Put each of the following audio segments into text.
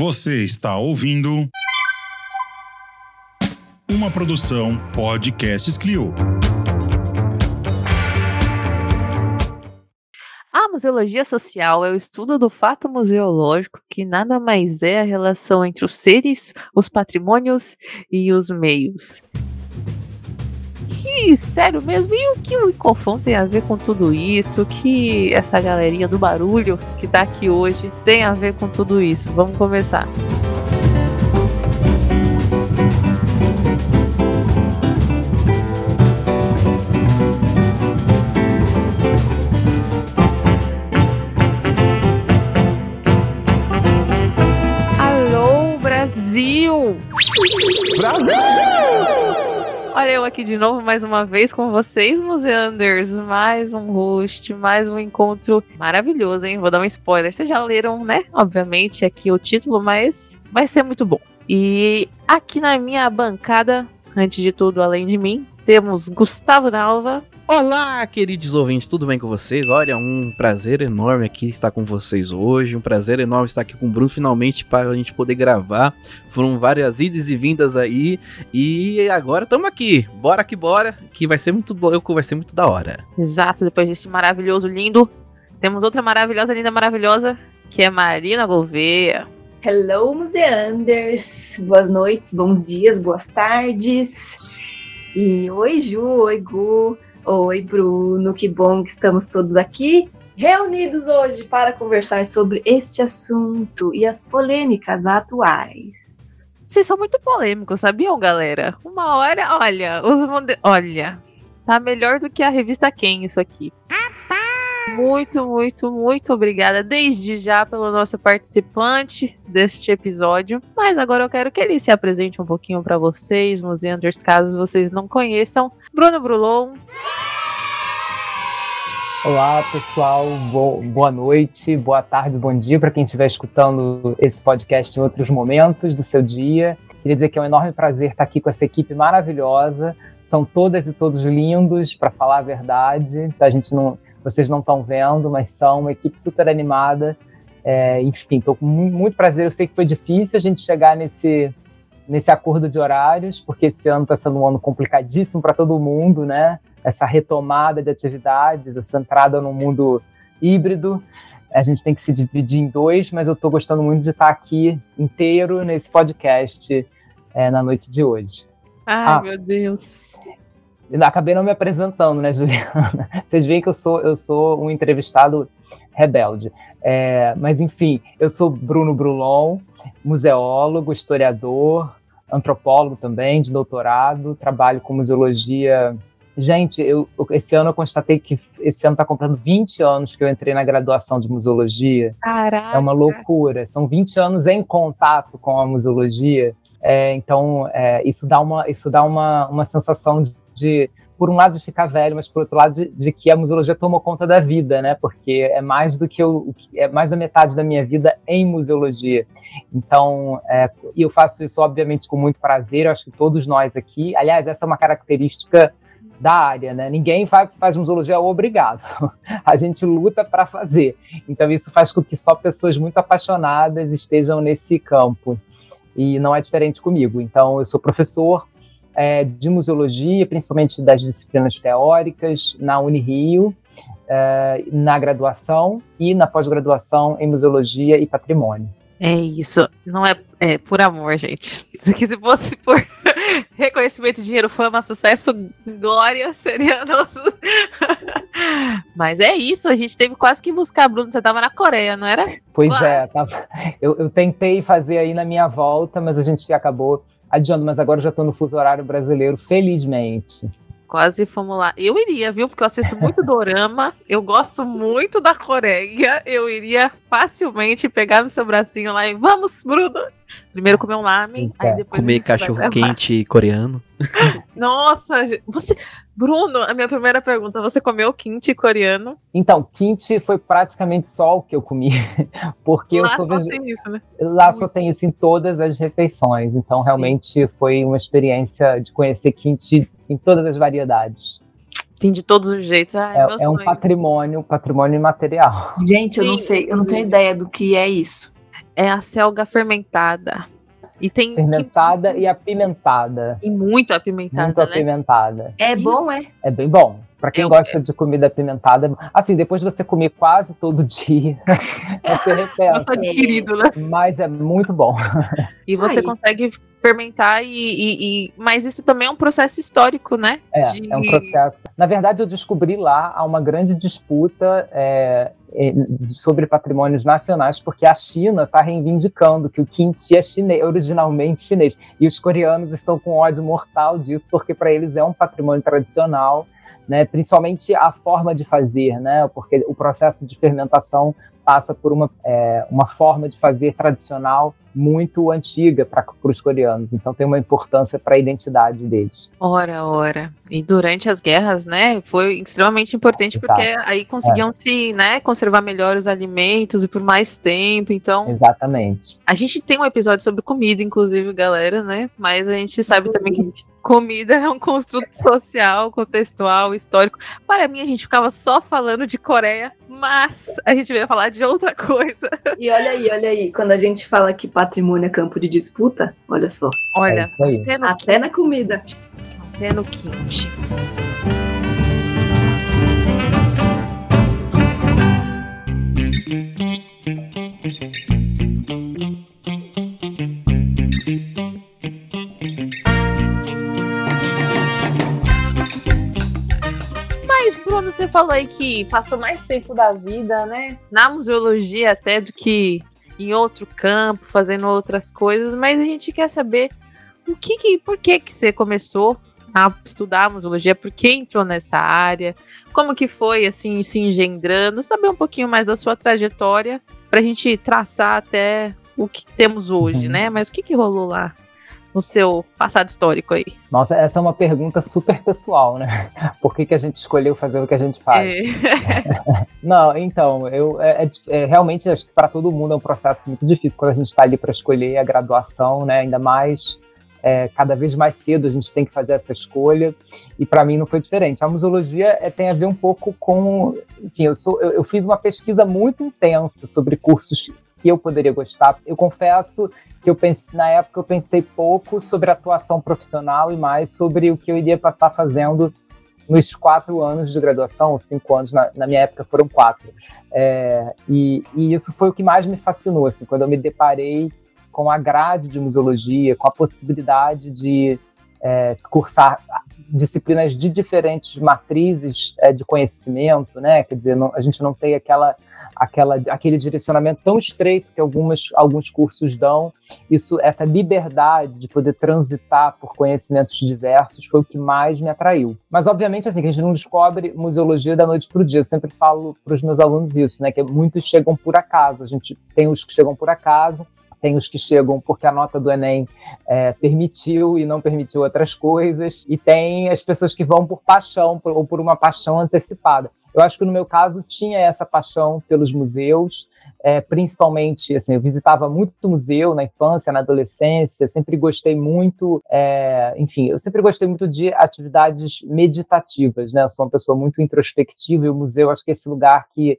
Você está ouvindo uma produção Podcasts Clio. A museologia social é o estudo do fato museológico, que nada mais é a relação entre os seres, os patrimônios e os meios. Sério mesmo? E o que o Icofão tem a ver com tudo isso? O que essa galerinha do barulho que tá aqui hoje tem a ver com tudo isso? Vamos começar. Aqui de novo mais uma vez com vocês, Museanders. Mais um host, mais um encontro maravilhoso, hein? Vou dar um spoiler. Vocês já leram, né? Obviamente, aqui o título, mas vai ser muito bom. E aqui na minha bancada, antes de tudo, além de mim, temos Gustavo Dalva. Olá, queridos ouvintes, tudo bem com vocês? Olha, um prazer enorme aqui estar com vocês hoje, um prazer enorme estar aqui com o Bruno finalmente para a gente poder gravar. Foram várias idas e vindas aí e agora estamos aqui. Bora que bora, que vai ser muito louco, vai ser muito da hora. Exato, depois desse maravilhoso, lindo, temos outra maravilhosa, linda, maravilhosa, que é Marina Gouveia. Hello, museanders! Boas noites, bons dias, boas tardes. E oi, Ju, oi, Gu. Oi, Bruno, que bom que estamos todos aqui reunidos hoje para conversar sobre este assunto e as polêmicas atuais. Vocês são muito polêmicos, sabiam, galera? Uma hora, olha, os olha, tá melhor do que a revista Quem isso aqui. Muito, muito, muito obrigada desde já pelo nosso participante deste episódio. Mas agora eu quero que ele se apresente um pouquinho para vocês, Museanders, caso vocês não conheçam. Bruno Brulon. Olá, pessoal. Bo boa noite, boa tarde, bom dia para quem estiver escutando esse podcast em outros momentos do seu dia. Queria dizer que é um enorme prazer estar aqui com essa equipe maravilhosa. São todas e todos lindos, para falar a verdade. A gente não, vocês não estão vendo, mas são uma equipe super animada. É, enfim, estou com muito prazer. Eu sei que foi difícil a gente chegar nesse, nesse acordo de horários, porque esse ano está sendo um ano complicadíssimo para todo mundo, né? Essa retomada de atividades, essa entrada no mundo híbrido. A gente tem que se dividir em dois, mas eu estou gostando muito de estar aqui inteiro nesse podcast é, na noite de hoje. Ai, ah, meu Deus. Acabei não me apresentando, né, Juliana? Vocês veem que eu sou, eu sou um entrevistado rebelde. É, mas, enfim, eu sou Bruno Brulon, museólogo, historiador, antropólogo também, de doutorado, trabalho com museologia. Gente, eu, esse ano eu constatei que esse ano está comprando 20 anos que eu entrei na graduação de museologia. Caraca! É uma loucura. São 20 anos em contato com a museologia. É, então, é, isso dá, uma, isso dá uma, uma sensação de, de, por um lado, de ficar velho, mas por outro lado, de, de, que a museologia tomou conta da vida, né? Porque é mais do que eu, é mais da metade da minha vida em museologia. Então, é, eu faço isso, obviamente, com muito prazer. Eu acho que todos nós aqui, aliás, essa é uma característica da área, né? Ninguém faz, faz museologia obrigado. A gente luta para fazer. Então, isso faz com que só pessoas muito apaixonadas estejam nesse campo. E não é diferente comigo. Então, eu sou professor é, de museologia, principalmente das disciplinas teóricas, na Unirio, é, na graduação e na pós-graduação em museologia e patrimônio. É isso. Não é, é por amor, gente. Se fosse por reconhecimento, dinheiro, fama, sucesso, glória, seria nosso. Mas é isso, a gente teve quase que buscar, Bruno. Você estava na Coreia, não era? Pois Uau. é, tava... eu, eu tentei fazer aí na minha volta, mas a gente acabou adiando, mas agora já estou no fuso horário brasileiro, felizmente. Quase fomos lá. Eu iria, viu? Porque eu assisto muito dorama. Eu gosto muito da Coreia. Eu iria facilmente pegar no seu bracinho lá e vamos, Bruno. Primeiro comer um lamen, aí depois comer cachorro quente coreano. Nossa, você, Bruno, a minha primeira pergunta, você comeu kimchi coreano? Então, kimchi foi praticamente só o que eu comi, porque lá eu sou só tem isso, né? Lá muito. só tem isso em todas as refeições. Então, Sim. realmente foi uma experiência de conhecer kimchi em todas as variedades. Tem de todos os jeitos. Ai, é, é um patrimônio, patrimônio imaterial. Gente, Sim. eu não sei, eu não tenho ideia do que é isso. é a selga fermentada. E tem fermentada que... e apimentada. E muito apimentada, muito né? apimentada. É bom, é? É bem bom. Para quem gosta de comida apimentada, assim, depois de você comer quase todo dia, você repensa. Tá adquirido, né? Mas é muito bom. E você Ai. consegue fermentar e, e, e, Mas isso também é um processo histórico, né? É, de... é um processo. Na verdade, eu descobri lá há uma grande disputa é, sobre patrimônios nacionais, porque a China está reivindicando que o kimchi é chinês, originalmente chinês. E os coreanos estão com ódio mortal disso, porque para eles é um patrimônio tradicional né? principalmente a forma de fazer, né? porque o processo de fermentação passa por uma, é, uma forma de fazer tradicional muito antiga para os coreanos, então tem uma importância para a identidade deles. Ora, ora. E durante as guerras, né, foi extremamente importante Exato. porque aí conseguiam é. se, né, conservar melhor os alimentos e por mais tempo, então... Exatamente. A gente tem um episódio sobre comida, inclusive, galera, né, mas a gente sabe inclusive. também que comida é um construto social, contextual, histórico. Para mim, a gente ficava só falando de Coreia, mas a gente veio falar de outra coisa. E olha aí, olha aí, quando a gente fala que patrimônio é campo de disputa, olha só. Olha, é até, até na comida. Até no quente. Quando você falou aí que passou mais tempo da vida, né, na museologia até do que em outro campo, fazendo outras coisas, mas a gente quer saber o que, que por que que você começou a estudar museologia, por que entrou nessa área, como que foi assim se engendrando, saber um pouquinho mais da sua trajetória para a gente traçar até o que temos hoje, uhum. né? Mas o que que rolou lá? No seu passado histórico aí? Nossa, essa é uma pergunta super pessoal, né? Por que, que a gente escolheu fazer o que a gente faz? É. Não, então, eu é, é, é realmente acho que para todo mundo é um processo muito difícil quando a gente está ali para escolher a graduação, né? Ainda mais é, cada vez mais cedo a gente tem que fazer essa escolha, e para mim não foi diferente. A museologia é, tem a ver um pouco com. Enfim, eu, sou, eu, eu, fiz uma pesquisa muito intensa sobre cursos que eu poderia gostar. Eu confesso que eu pensei, na época eu pensei pouco sobre atuação profissional e mais sobre o que eu iria passar fazendo nos quatro anos de graduação, cinco anos, na, na minha época foram quatro. É, e, e, isso foi o que mais me fascinou, assim, quando eu me deparei com a grade de museologia, com a possibilidade de é, cursar disciplinas de diferentes matrizes é, de conhecimento, né? Quer dizer, não, a gente não tem aquela aquela, aquele direcionamento tão estreito que algumas, alguns cursos dão. Isso, essa liberdade de poder transitar por conhecimentos diversos foi o que mais me atraiu. Mas, obviamente, assim, que a gente não descobre museologia da noite para o dia. Eu sempre falo para os meus alunos isso, né? Que muitos chegam por acaso. A gente tem os que chegam por acaso, tem os que chegam porque a nota do Enem é, permitiu e não permitiu outras coisas, e tem as pessoas que vão por paixão ou por uma paixão antecipada. Eu acho que no meu caso tinha essa paixão pelos museus, é, principalmente, assim, eu visitava muito museu na infância, na adolescência, sempre gostei muito, é, enfim, eu sempre gostei muito de atividades meditativas, né? Eu sou uma pessoa muito introspectiva e o museu, acho que é esse lugar que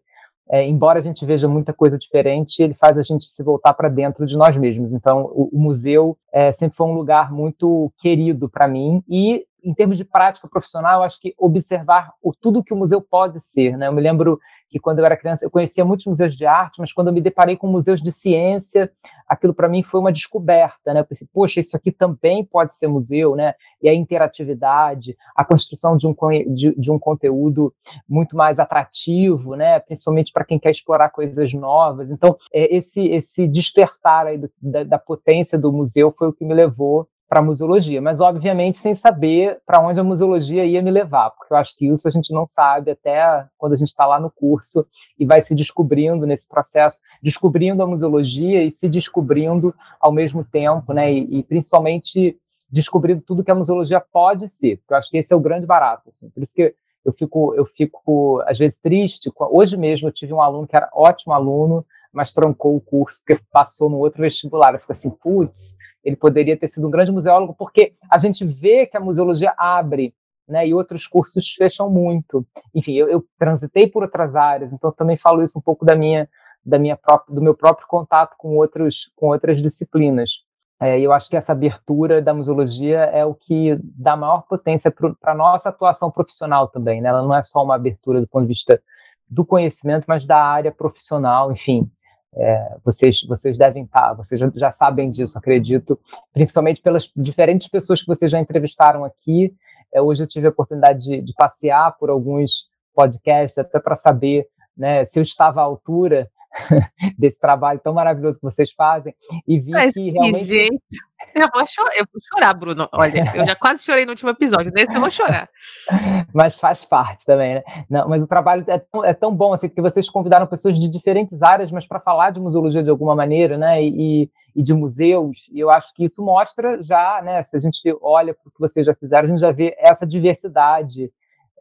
é, embora a gente veja muita coisa diferente, ele faz a gente se voltar para dentro de nós mesmos. Então, o, o museu é, sempre foi um lugar muito querido para mim e em termos de prática profissional, acho que observar o, tudo que o museu pode ser. Né? Eu me lembro que quando eu era criança eu conhecia muitos museus de arte, mas quando eu me deparei com museus de ciência, aquilo para mim foi uma descoberta. Né? Eu pensei, poxa, isso aqui também pode ser museu, né? E a interatividade, a construção de um, de, de um conteúdo muito mais atrativo, né? principalmente para quem quer explorar coisas novas. Então, é, esse, esse despertar aí do, da, da potência do museu foi o que me levou para a museologia, mas obviamente sem saber para onde a museologia ia me levar, porque eu acho que isso a gente não sabe até quando a gente está lá no curso e vai se descobrindo nesse processo, descobrindo a museologia e se descobrindo ao mesmo tempo, né? E, e principalmente descobrindo tudo que a museologia pode ser, porque eu acho que esse é o grande barato, assim. Por isso que eu fico, eu fico às vezes triste. Hoje mesmo eu tive um aluno que era ótimo aluno, mas trancou o curso porque passou no outro vestibular. Eu fico assim, putz, ele poderia ter sido um grande museólogo, porque a gente vê que a museologia abre, né, e outros cursos fecham muito. Enfim, eu, eu transitei por outras áreas, então também falo isso um pouco da minha da minha própria, do meu próprio contato com, outros, com outras disciplinas. É, eu acho que essa abertura da museologia é o que dá maior potência para a nossa atuação profissional também. Né? Ela não é só uma abertura do ponto de vista do conhecimento, mas da área profissional, enfim. É, vocês, vocês devem estar, vocês já, já, sabem disso, acredito, principalmente pelas diferentes pessoas que vocês já entrevistaram aqui. É, hoje eu tive a oportunidade de, de passear por alguns podcasts, até para saber né, se eu estava à altura desse trabalho tão maravilhoso que vocês fazem e vi Mas que realmente. Jeito. Eu vou, chorar, eu vou chorar, Bruno. Olha, eu já quase chorei no último episódio, nesse eu vou chorar. mas faz parte também, né? Não, mas o trabalho é tão, é tão bom assim, porque vocês convidaram pessoas de diferentes áreas, mas para falar de museologia de alguma maneira, né? E, e de museus, e eu acho que isso mostra já, né? Se a gente olha para o que vocês já fizeram, a gente já vê essa diversidade,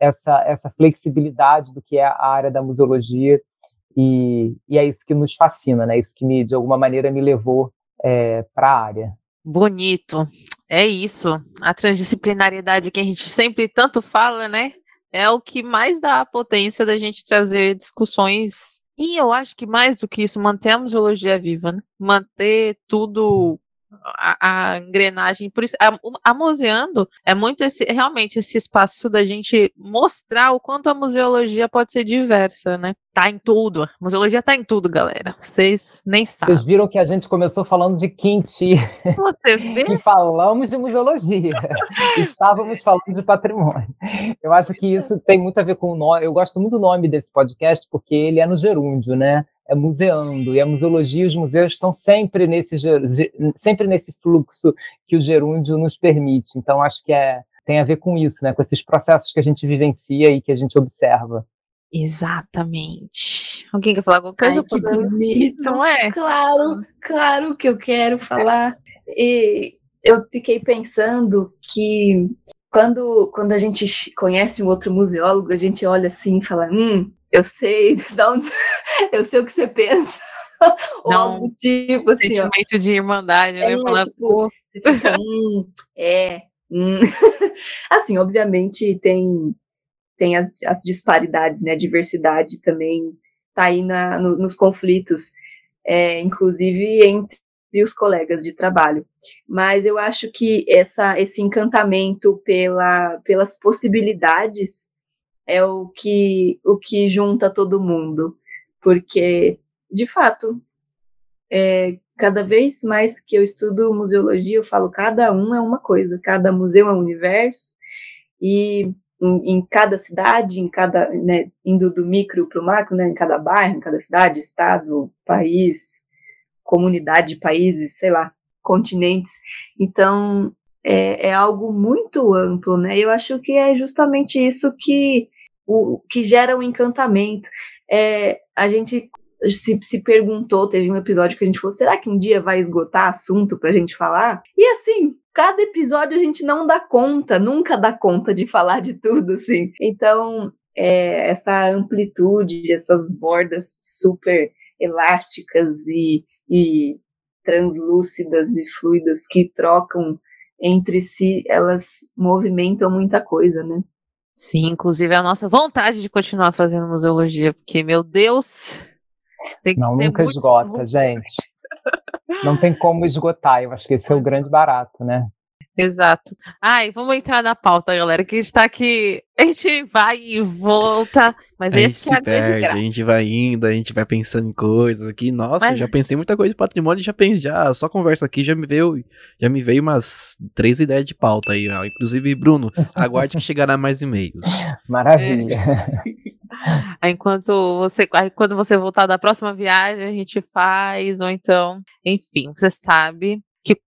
essa, essa flexibilidade do que é a área da museologia e, e, é isso que nos fascina, né? Isso que me, de alguma maneira me levou é, para a área. Bonito. É isso. A transdisciplinariedade que a gente sempre tanto fala, né? É o que mais dá a potência da gente trazer discussões. E eu acho que mais do que isso, manter a museologia viva, né? Manter tudo a, a, engrenagem. Por isso, a, a, Museando é muito esse, realmente esse espaço da gente mostrar o quanto a museologia pode ser diversa, né? Tá em tudo. A museologia tá em tudo, galera. Vocês nem sabem. Vocês viram que a gente começou falando de Quinti. Você vê? e falamos de museologia. Estávamos falando de patrimônio. Eu acho que isso tem muito a ver com o nome. Eu gosto muito do nome desse podcast, porque ele é no gerúndio, né? É museando, e a museologia, os museus estão sempre nesse, sempre nesse fluxo que o gerúndio nos permite. Então, acho que é, tem a ver com isso, né? com esses processos que a gente vivencia e que a gente observa. Exatamente. Alguém quer falar alguma coisa? Ai, que bonito. Não é? Claro, claro que eu quero falar. E eu fiquei pensando que quando, quando a gente conhece um outro museólogo, a gente olha assim e fala: hum, eu sei onde, eu sei o que você pensa. Ou Não, algo tipo assim. Sentimento ó. de irmandade, né? é, né? Falar, tipo, você fica, hum, é. Hum. assim, obviamente tem, tem as, as disparidades, né? A diversidade também tá aí na, no, nos conflitos, é, inclusive entre os colegas de trabalho. Mas eu acho que essa, esse encantamento pela, pelas possibilidades é o que, o que junta todo mundo. Porque, de fato, é, cada vez mais que eu estudo museologia, eu falo cada um é uma coisa, cada museu é um universo, e em, em cada cidade, em cada, né, indo do micro para o macro, né, em cada bairro, em cada cidade, estado, país, comunidade, países, sei lá, continentes. Então, é, é algo muito amplo, né? Eu acho que é justamente isso que o que gera um encantamento. É, a gente se, se perguntou, teve um episódio que a gente falou, será que um dia vai esgotar assunto pra gente falar? E assim, cada episódio a gente não dá conta, nunca dá conta de falar de tudo, assim. Então, é, essa amplitude, essas bordas super elásticas e, e translúcidas e fluidas que trocam entre si, elas movimentam muita coisa, né? Sim, inclusive a nossa vontade de continuar fazendo museologia, porque, meu Deus, tem que Não, nunca esgota, gente. Não tem como esgotar, eu acho que esse é o grande barato, né? Exato. Ai, vamos entrar na pauta, galera, que está aqui. A gente vai e volta, mas a esse gente é se perde, a gente vai indo, a gente vai pensando em coisas aqui. Nossa, mas... já pensei muita coisa de patrimônio, já pensei, já só conversa aqui já me veio, já me veio umas três ideias de pauta aí, ó. Inclusive, Bruno, aguarde que chegará mais e-mails. Maravilha. É. Enquanto você, quando você voltar da próxima viagem, a gente faz, ou então, enfim, você sabe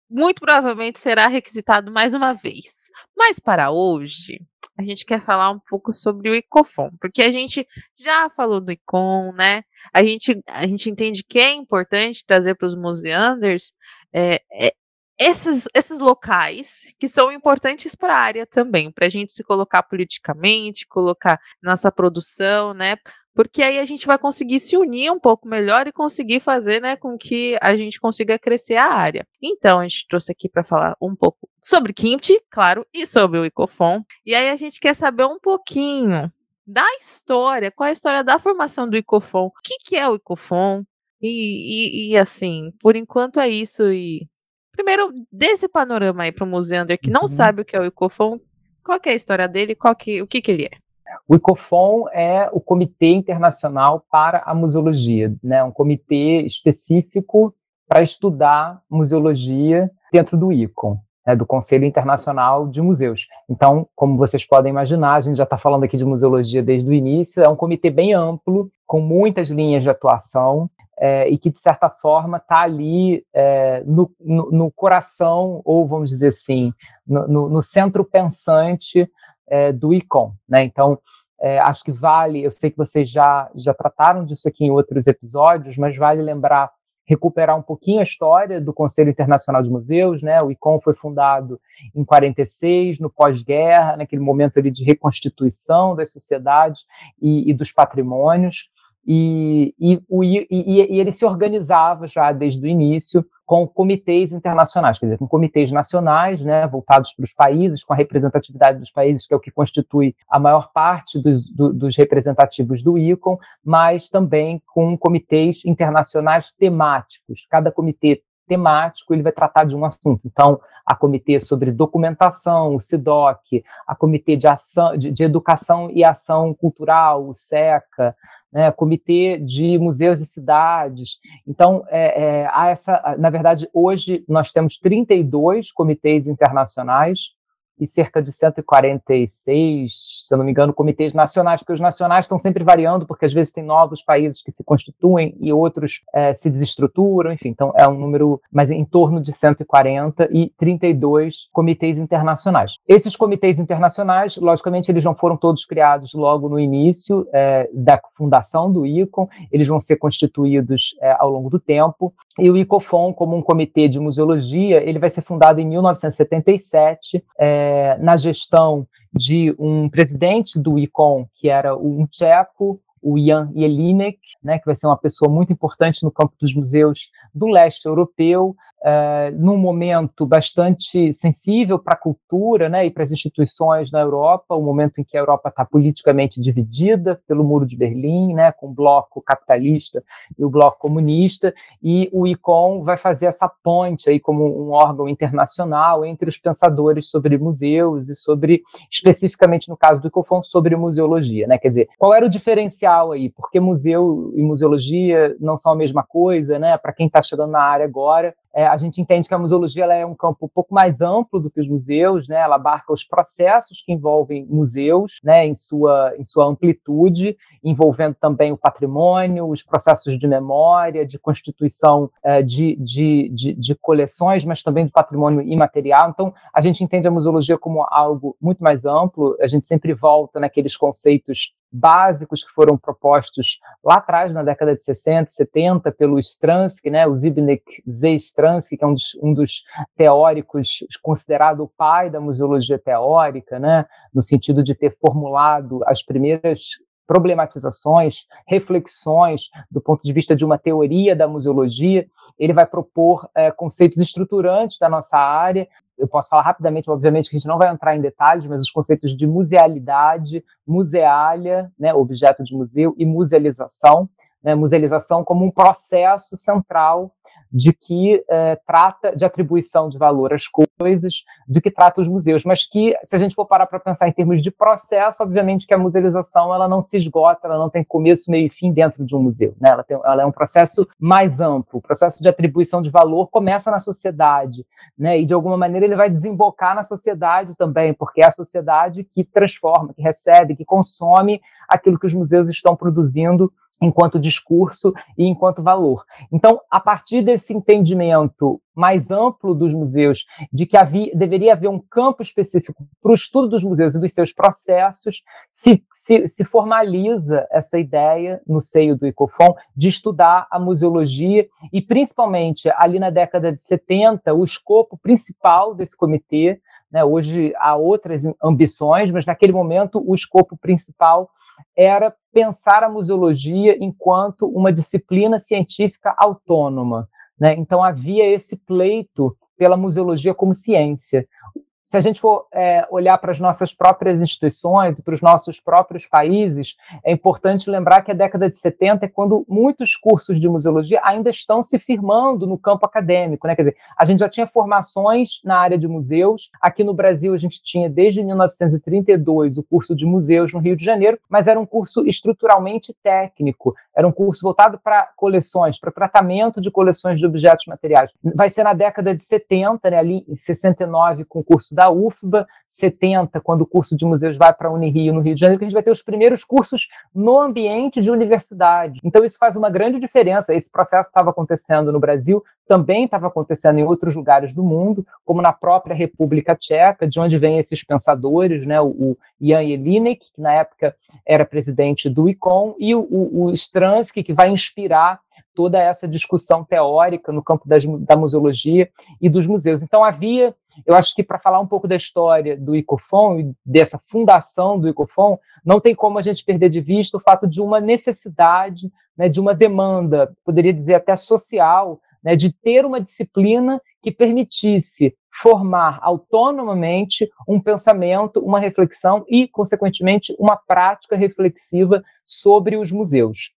muito provavelmente será requisitado mais uma vez. Mas para hoje, a gente quer falar um pouco sobre o ICOFON, porque a gente já falou do ICON, né? A gente, a gente entende que é importante trazer para os museanders é, é, esses, esses locais que são importantes para a área também, para a gente se colocar politicamente, colocar nossa produção, né? Porque aí a gente vai conseguir se unir um pouco melhor e conseguir fazer, né, com que a gente consiga crescer a área. Então, a gente trouxe aqui para falar um pouco sobre Kimchi, claro, e sobre o Icofon. E aí a gente quer saber um pouquinho da história, qual é a história da formação do Icofon, o que, que é o Icofon, E, e, e, assim, por enquanto é isso. E primeiro, desse panorama aí para o Museander que não uhum. sabe o que é o Icofon, qual é a história dele, qual que, o que, que ele é? O ICOFON é o Comitê Internacional para a Museologia, né? um comitê específico para estudar museologia dentro do ICOM né, do Conselho Internacional de Museus. Então, como vocês podem imaginar, a gente já está falando aqui de museologia desde o início, é um comitê bem amplo, com muitas linhas de atuação, é, e que, de certa forma, está ali é, no, no, no, coração, ou vamos dizer assim, no, no centro pensante é, do ICOM. Né? Então, é, acho que vale, eu sei que vocês já, já trataram disso aqui em outros episódios, mas vale lembrar recuperar um pouquinho a história do Conselho Internacional de Museus, né? O ICOM foi fundado em 46, no pós-guerra, naquele momento ali de reconstituição das sociedades e, e dos patrimônios. E, e, e, e, ele se organizava já desde o início com comitês internacionais, quer dizer, com comitês nacionais, né, voltados para os países, com a representatividade dos países, que é o que constitui a maior parte dos, do, dos representativos do ICOM, mas também com comitês internacionais temáticos. Cada comitê temático ele vai tratar de um assunto. Então, a comitê sobre documentação, o SIDOC, a comitê de, ação, de, de educação e ação cultural, o SECA, né, comitê de museus e cidades. Então, é, é, há essa, na verdade, hoje nós temos 32 comitês internacionais e cerca de 146, se eu não me engano, comitês nacionais, porque os nacionais estão sempre variando, porque às vezes tem novos países que se constituem e outros é, se desestruturam, enfim, então é um número, mas em torno de 140 e 32 comitês internacionais. Esses comitês internacionais, logicamente, eles não foram todos criados logo no início é, da fundação do ICOM, eles vão ser constituídos é, ao longo do tempo, e o ICOFON, como um comitê de museologia, ele vai ser fundado em 1977, é, na gestão de um presidente do ICOM, que era um tcheco, o Jan Jelinek, né, que vai ser uma pessoa muito importante no campo dos museus do leste europeu, uh, num momento bastante sensível para a cultura né, e para as instituições na Europa, um momento em que a Europa está politicamente dividida pelo Muro de Berlim, né, com o bloco capitalista e o bloco comunista, e o ICOM vai fazer essa ponte aí como um órgão internacional entre os pensadores sobre museus e sobre, especificamente no caso do ICOFON, sobre museologia. Né? Quer dizer, qual era o diferencial aí? Porque museu e museologia não são a mesma coisa, né? Para quem está chegando na área agora, é, a gente entende que a museologia é um campo um pouco mais amplo do que os museus, né? Ela abarca os processos que envolvem museus, né? Em sua em sua amplitude, envolvendo também o patrimônio, os processos de memória, de constituição é, de, de, de, de coleções, mas também do patrimônio imaterial. Então, a gente entende a museologia como algo muito mais amplo. A gente sempre volta naqueles conceitos básicos que foram propostos lá atrás, na década de 60, 70, pelo Stransky, né, o Zbigniew Z. Stransky, que é um dos, um dos, teóricos considerado o pai da museologia teórica, né, no sentido de ter formulado as primeiras problematizações, reflexões do ponto de vista de uma teoria da museologia. Ele vai propor é, conceitos estruturantes da nossa área, eu posso falar rapidamente, obviamente, que a gente não vai entrar em detalhes, mas os conceitos de musealidade, museália, né, objeto de museu, e musealização, né, musealização como um processo central de que é, trata de atribuição de valor às coisas, de que trata os museus, mas que, se a gente for parar para pensar em termos de processo, obviamente que a musealização ela não se esgota, ela não tem começo, meio e fim dentro de um museu. Né? Ela, tem, ela é um processo mais amplo. O processo de atribuição de valor começa na sociedade, né? e de alguma maneira ele vai desembocar na sociedade também, porque é a sociedade que transforma, que recebe, que consome aquilo que os museus estão produzindo enquanto discurso e enquanto valor. Então, a partir desse entendimento mais amplo dos museus, de que havia, deveria haver um campo específico para o estudo dos museus e dos seus processos, se, se, se formaliza essa ideia no seio do ICOFON de estudar a museologia e, principalmente, ali na década de 70, o escopo principal desse comitê, né, hoje há outras ambições, mas naquele momento o escopo principal era pensar a museologia enquanto uma disciplina científica autônoma. Né? Então havia esse pleito pela museologia como ciência. Se a gente for é, olhar para as nossas próprias instituições, para os nossos próprios países, é importante lembrar que a década de 70 é quando muitos cursos de museologia ainda estão se firmando no campo acadêmico. Né? Quer dizer, a gente já tinha formações na área de museus. Aqui no Brasil, a gente tinha desde 1932 o curso de museus no Rio de Janeiro, mas era um curso estruturalmente técnico, era um curso voltado para coleções, para tratamento de coleções de objetos materiais. Vai ser na década de 70, né, ali em 69, com o curso da UFBA, 70, quando o curso de museus vai para a Unirio, no Rio de Janeiro, que a gente vai ter os primeiros cursos no ambiente de universidade. Então, isso faz uma grande diferença. Esse processo estava acontecendo no Brasil, também estava acontecendo em outros lugares do mundo, como na própria República Tcheca, de onde vêm esses pensadores, né, o, Jan Jelinek, que na época era presidente do ICOM, e o, o, o Stransky, que vai inspirar toda essa discussão teórica no campo das, da museologia e dos museus. Então havia, eu acho que para falar um pouco da história do ICOFON e dessa fundação do ICOFON, não tem como a gente perder de vista o fato de uma necessidade, né, de uma demanda, poderia dizer até social, né, de ter uma disciplina que permitisse formar autonomamente um pensamento, uma reflexão e, consequentemente, uma prática reflexiva sobre os museus.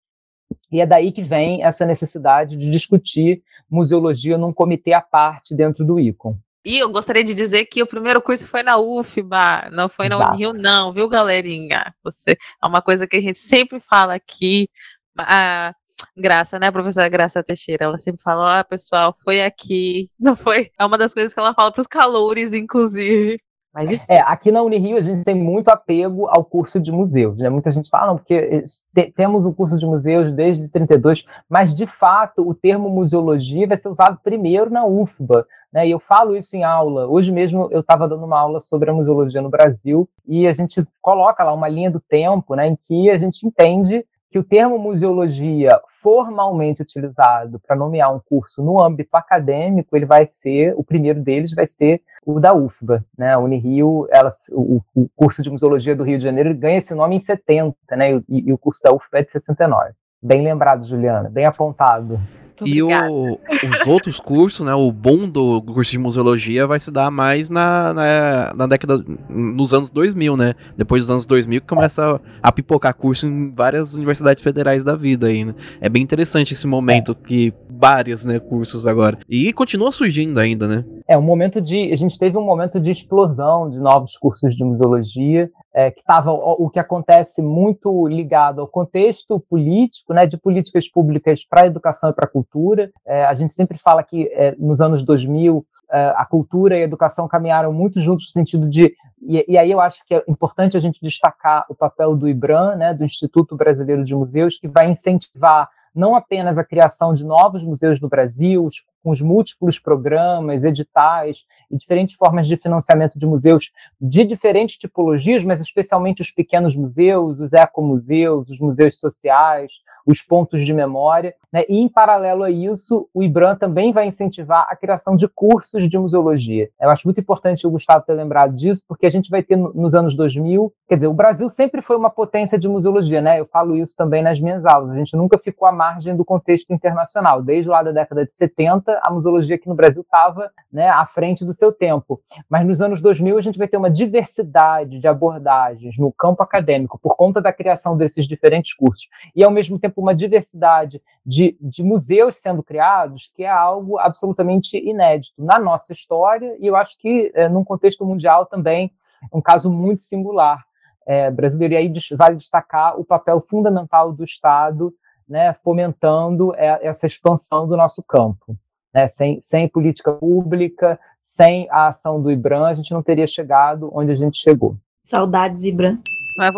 E é daí que vem essa necessidade de discutir museologia num comitê à parte dentro do ICOM. E eu gostaria de dizer que o primeiro curso foi na UFBA, não foi na Exato. Unirio, não, viu, galerinha? Você, é uma coisa que a gente sempre fala aqui. A Graça, né, professora Graça Teixeira? Ela sempre fala: Ó, oh, pessoal, foi aqui. Não foi? É uma das coisas que ela fala para os calores, inclusive. Mas, é, aqui na Unirio a gente tem muito apego ao curso de museus, né? Muita gente fala, não, porque te, temos o curso de museus desde 32, mas de fato o termo museologia vai ser usado primeiro na UFBA, né? E eu falo isso em aula. Hoje mesmo eu estava dando uma aula sobre a museologia no Brasil e a gente coloca lá uma linha do tempo, né, em que a gente entende que o termo museologia formalmente utilizado para nomear um curso no âmbito acadêmico, ele vai ser, o primeiro deles vai ser o da UFBA, né? A Unirio, ela, o, o curso de museologia do Rio de Janeiro ganha esse nome em 70, né? E, e o curso da UFBA é de 69. Bem lembrado, Juliana, bem apontado e o, os outros cursos, né? O bom do curso de museologia vai se dar mais na, na, na, década. nos anos 2000, né? Depois dos anos 2000 que começa a, a pipocar curso em várias universidades federais da vida aí, né? É bem interessante esse momento que vários, né, cursos agora. E continua surgindo ainda, né? É um momento de. A gente teve um momento de explosão de novos cursos de museologia, é, que estava o que acontece muito ligado ao contexto político, né, de políticas públicas para a educação e para a cultura. É, a gente sempre fala que é, nos anos 2000 é, a cultura e a educação caminharam muito juntos no sentido de e, e, aí eu acho que é importante a gente destacar o papel do IBRAM, né, do Instituto Brasileiro de Museus, que vai incentivar não apenas a criação de novos museus no Brasil, com os múltiplos programas, editais e diferentes formas de financiamento de museus de diferentes tipologias, mas especialmente os pequenos museus, os ecomuseus, os museus sociais, os pontos de memória. Né? E, em paralelo a isso, o IBRAM também vai incentivar a criação de cursos de museologia. Eu acho muito importante o Gustavo ter lembrado disso, porque a gente vai ter nos anos 2000, quer dizer, o Brasil sempre foi uma potência de museologia, né? Eu falo isso também nas minhas aulas. A gente nunca ficou à margem do contexto internacional. Desde lá da década de 70, a museologia aqui no Brasil estava né, à frente do seu tempo. Mas nos anos 2000, a gente vai ter uma diversidade de abordagens no campo acadêmico por conta da criação desses diferentes cursos. E, ao mesmo tempo, uma diversidade de, de museus sendo criados, que é algo absolutamente inédito na nossa história, e eu acho que, é, num contexto mundial também, um caso muito singular é, brasileiro. E aí vale destacar o papel fundamental do Estado né, fomentando é, essa expansão do nosso campo. Né? Sem, sem política pública, sem a ação do IBRAM, a gente não teria chegado onde a gente chegou. Saudades, IBRAM.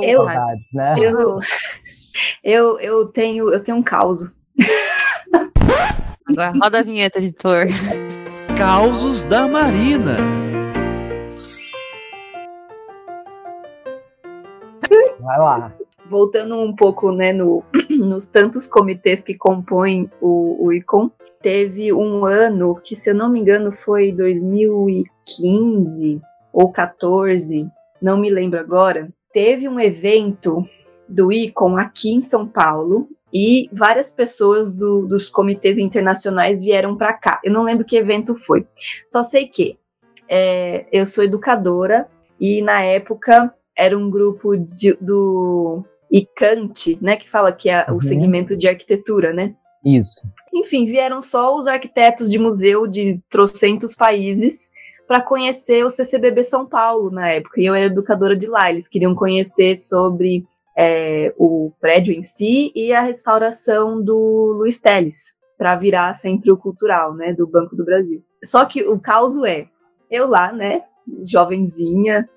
Eu, Saudades, né? Eu, eu, eu, tenho, eu tenho um caos. Agora roda a vinheta, editor. Causos da Marina. Vai lá. Voltando um pouco, né, no, nos tantos comitês que compõem o, o ICOM, teve um ano que, se eu não me engano, foi 2015 ou 14, não me lembro agora, teve um evento do ICOM aqui em São Paulo e várias pessoas do, dos comitês internacionais vieram para cá. Eu não lembro que evento foi. Só sei que é, eu sou educadora e na época era um grupo de, do ICANT, né, que fala que é Uhum. o segmento de arquitetura, né? Isso. Enfim, vieram só os arquitetos de museu de trocentos países para conhecer o CCBB São Paulo na época. E eu era educadora de lá. Eles queriam conhecer sobre é, o prédio em si e a restauração do Luiz Teles para virar centro cultural, né, do Banco do Brasil. Só que o caos é eu lá, né, jovenzinha,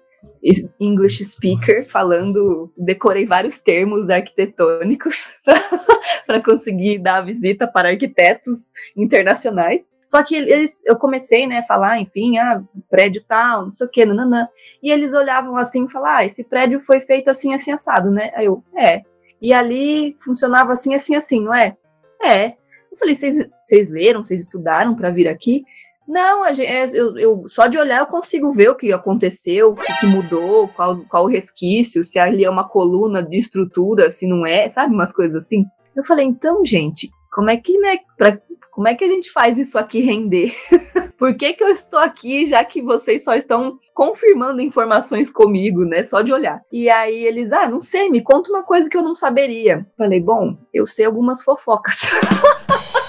English speaker, falando, decorei vários termos arquitetônicos para conseguir dar a visita para arquitetos internacionais. Só que eles, eu comecei, né, a falar, enfim, ah, prédio tal, não sei o que, nananã. E eles olhavam assim e falavam, ah, esse prédio foi feito assim, assim, assado, né? Aí eu, é. E ali funcionava assim, assim, assim, não é? É. Eu falei, vocês leram, vocês estudaram para vir aqui? Não, gente, é, eu, eu, só de olhar eu consigo ver o que aconteceu, o que, que mudou, qual, qual o resquício, se ali é uma coluna de estrutura, se não é, sabe, umas coisas assim. Eu falei, então, gente, como é que, né, pra, como é que a gente faz isso aqui render? Por que, que eu estou aqui, já que vocês só estão confirmando informações comigo, né? Só de olhar. E aí eles, ah, não sei, me conta uma coisa que eu não saberia. Falei, bom, eu sei algumas fofocas.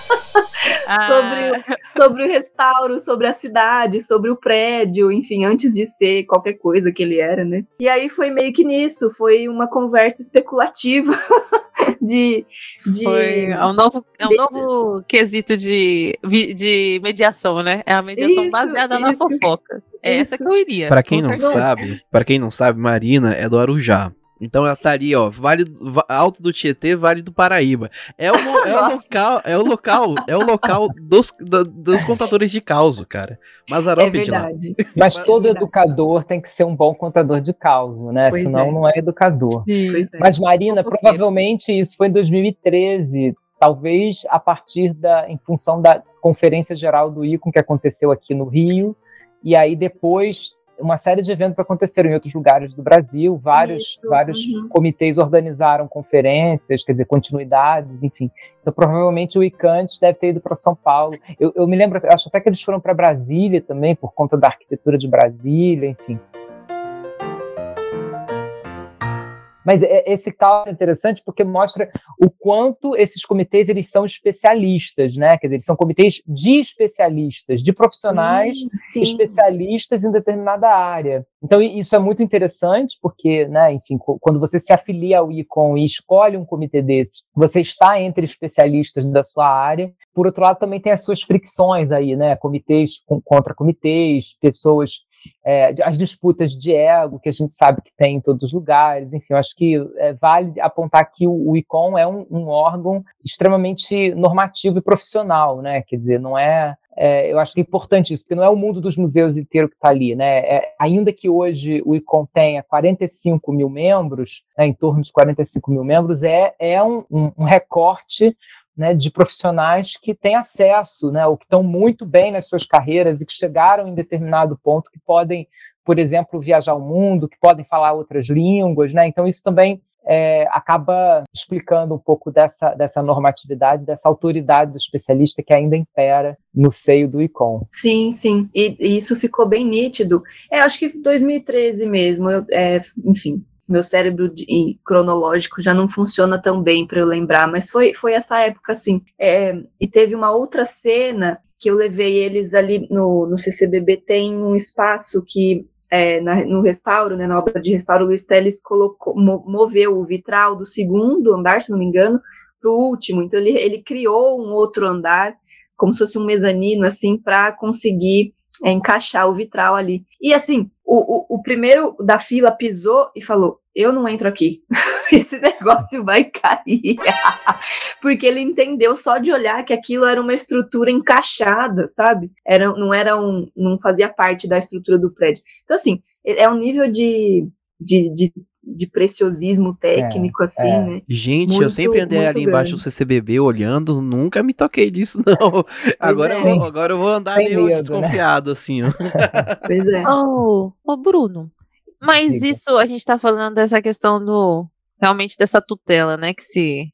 Ah, sobre, o, sobre o restauro, sobre a cidade, sobre o prédio, enfim, antes de ser qualquer coisa que ele era, né? E aí foi meio que nisso, foi uma conversa especulativa de. de Foi é um novo, é um desse- novo quesito de, de mediação, né? É a mediação Isso, baseada na isso. fofoca. É essa que eu iria. Pra quem não certeza. sabe, para quem não sabe, Marina é do Arujá. Então ela tá ali, ó, Vale do- Va- Alto do Tietê, Vale do Paraíba. É o, é o local, é o local, é o local dos, da- dos contadores de caos, cara. É Mazarope de lá. verdade. Mas É todo verdade. educador tem que ser um bom contador de caos, né? Pois Senão é. não é educador. Sim. Pois é. Mas, Marina, provavelmente isso foi em 2013, talvez a partir da, em função da Conferência Geral do ICOM que aconteceu aqui no Rio, e aí depois uma série de eventos aconteceram em outros lugares do Brasil, vários, Isso, vários uhum. comitês organizaram conferências, quer dizer, continuidades, enfim. Então, provavelmente o ICANT deve ter ido para São Paulo. Eu, eu me lembro, acho até que eles foram para Brasília também, por conta da arquitetura de Brasília, enfim. Mas é- esse caso é interessante porque mostra o quanto esses comitês eles são especialistas, né? Quer dizer, eles são comitês de especialistas, de profissionais Sim, sim. especialistas em determinada área. Então isso é muito interessante porque, né, enfim, quando você se afilia ao ICOM e escolhe um comitê desse, você está entre especialistas da sua área. Por outro lado, também tem as suas fricções aí, né? Comitês com- contra comitês, pessoas é, as disputas de ego que a gente sabe que tem em todos os lugares, enfim, eu acho que é, vale apontar que o, o ICOM é um, um órgão extremamente normativo e profissional, né? Quer dizer, não é, é, eu acho que é importante isso, porque não é o mundo dos museus inteiro que está ali, né? É, ainda que hoje o ICOM tenha 45 mil membros, né, em torno de 45 mil membros, é, é um, um, um recorte né, de profissionais que têm acesso, né, ou que estão muito bem nas suas carreiras e que chegaram em determinado ponto que podem, por exemplo, viajar o mundo, que podem falar outras línguas, né? Então isso também é, acaba explicando um pouco dessa, dessa normatividade, dessa autoridade do especialista que ainda impera no seio do ICOM. Sim, sim. E, e isso ficou bem nítido. É, acho que 2013 mesmo. Eu, é, enfim, meu cérebro de- cronológico já não funciona tão bem para eu lembrar, mas foi, foi essa época, assim. É, e teve uma outra cena que eu levei eles ali no, no CCBB, tem um espaço que é, na- no restauro, né, na obra de restauro, o Luiz Teles colocou, mo- moveu o vitral do segundo andar, se não me engano, para o último. Então ele, ele criou um outro andar, como se fosse um mezanino, assim, para conseguir é, encaixar o vitral ali. E assim, o, o, primeiro da fila pisou e falou: Eu não entro aqui. Esse negócio vai cair. Porque ele entendeu só de olhar que aquilo era uma estrutura encaixada, sabe? Era, não era um. não fazia parte da estrutura do prédio. Então, assim, é é um nível de, de, de, de preciosismo técnico, assim, é. né? Gente, eu Muito, sempre andei ali embaixo do. CCBB olhando, nunca me toquei disso, não. Agora, é. eu, vou, agora eu vou andar Tem meio medo, né? desconfiado, assim, ó. Pois é. Ô, ô, Bruno, mas Diga. isso a gente tá falando dessa questão do realmente dessa tutela, né, que se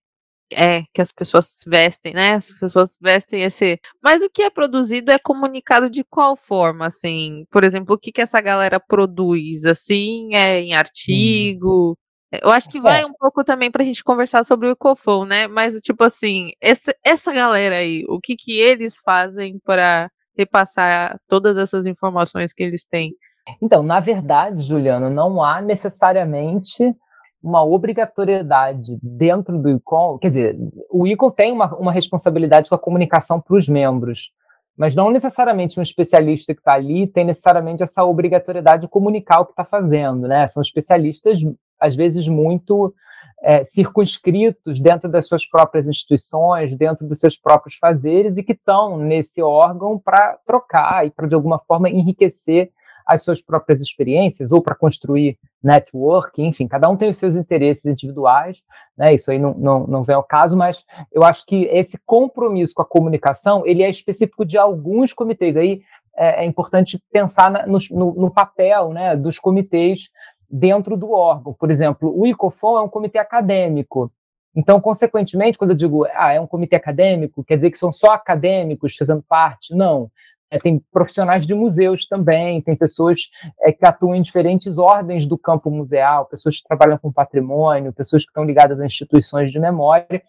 é que as pessoas vestem, né? As pessoas vestem esse. Mas o que é produzido é comunicado de qual forma, assim? Por exemplo, o que que essa galera produz, assim, é em artigo? Hum. Eu acho que vai é. um pouco também pra gente conversar sobre o Ecofon, né? Mas, tipo assim, esse, essa galera aí, o que que eles fazem para repassar todas essas informações que eles têm? Então, na verdade, Juliana, não há necessariamente uma obrigatoriedade dentro do ICOM, quer dizer, o ICOM tem uma, uma responsabilidade com a comunicação para os membros, mas não necessariamente um especialista que está ali tem necessariamente essa obrigatoriedade de comunicar o que está fazendo, né? São especialistas, às vezes, muito é, circunscritos dentro das suas próprias instituições, dentro dos seus próprios fazeres e que estão nesse órgão para trocar e para, de alguma forma, enriquecer as suas próprias experiências ou para construir network, enfim, cada um tem os seus interesses individuais, né? Isso aí não, não, não vem ao caso, mas eu acho que esse compromisso com a comunicação ele é específico de alguns comitês. Aí é, é importante pensar na, no, no, papel né, dos comitês dentro do órgão. Por exemplo, o ICOFON é um comitê acadêmico. Então, consequentemente, quando eu digo, ah, é um comitê acadêmico, quer dizer que são só acadêmicos fazendo parte? Não. É, tem profissionais de museus também, tem pessoas é, que atuam em diferentes ordens do campo museal, pessoas que trabalham com patrimônio, pessoas que estão ligadas a instituições de memória,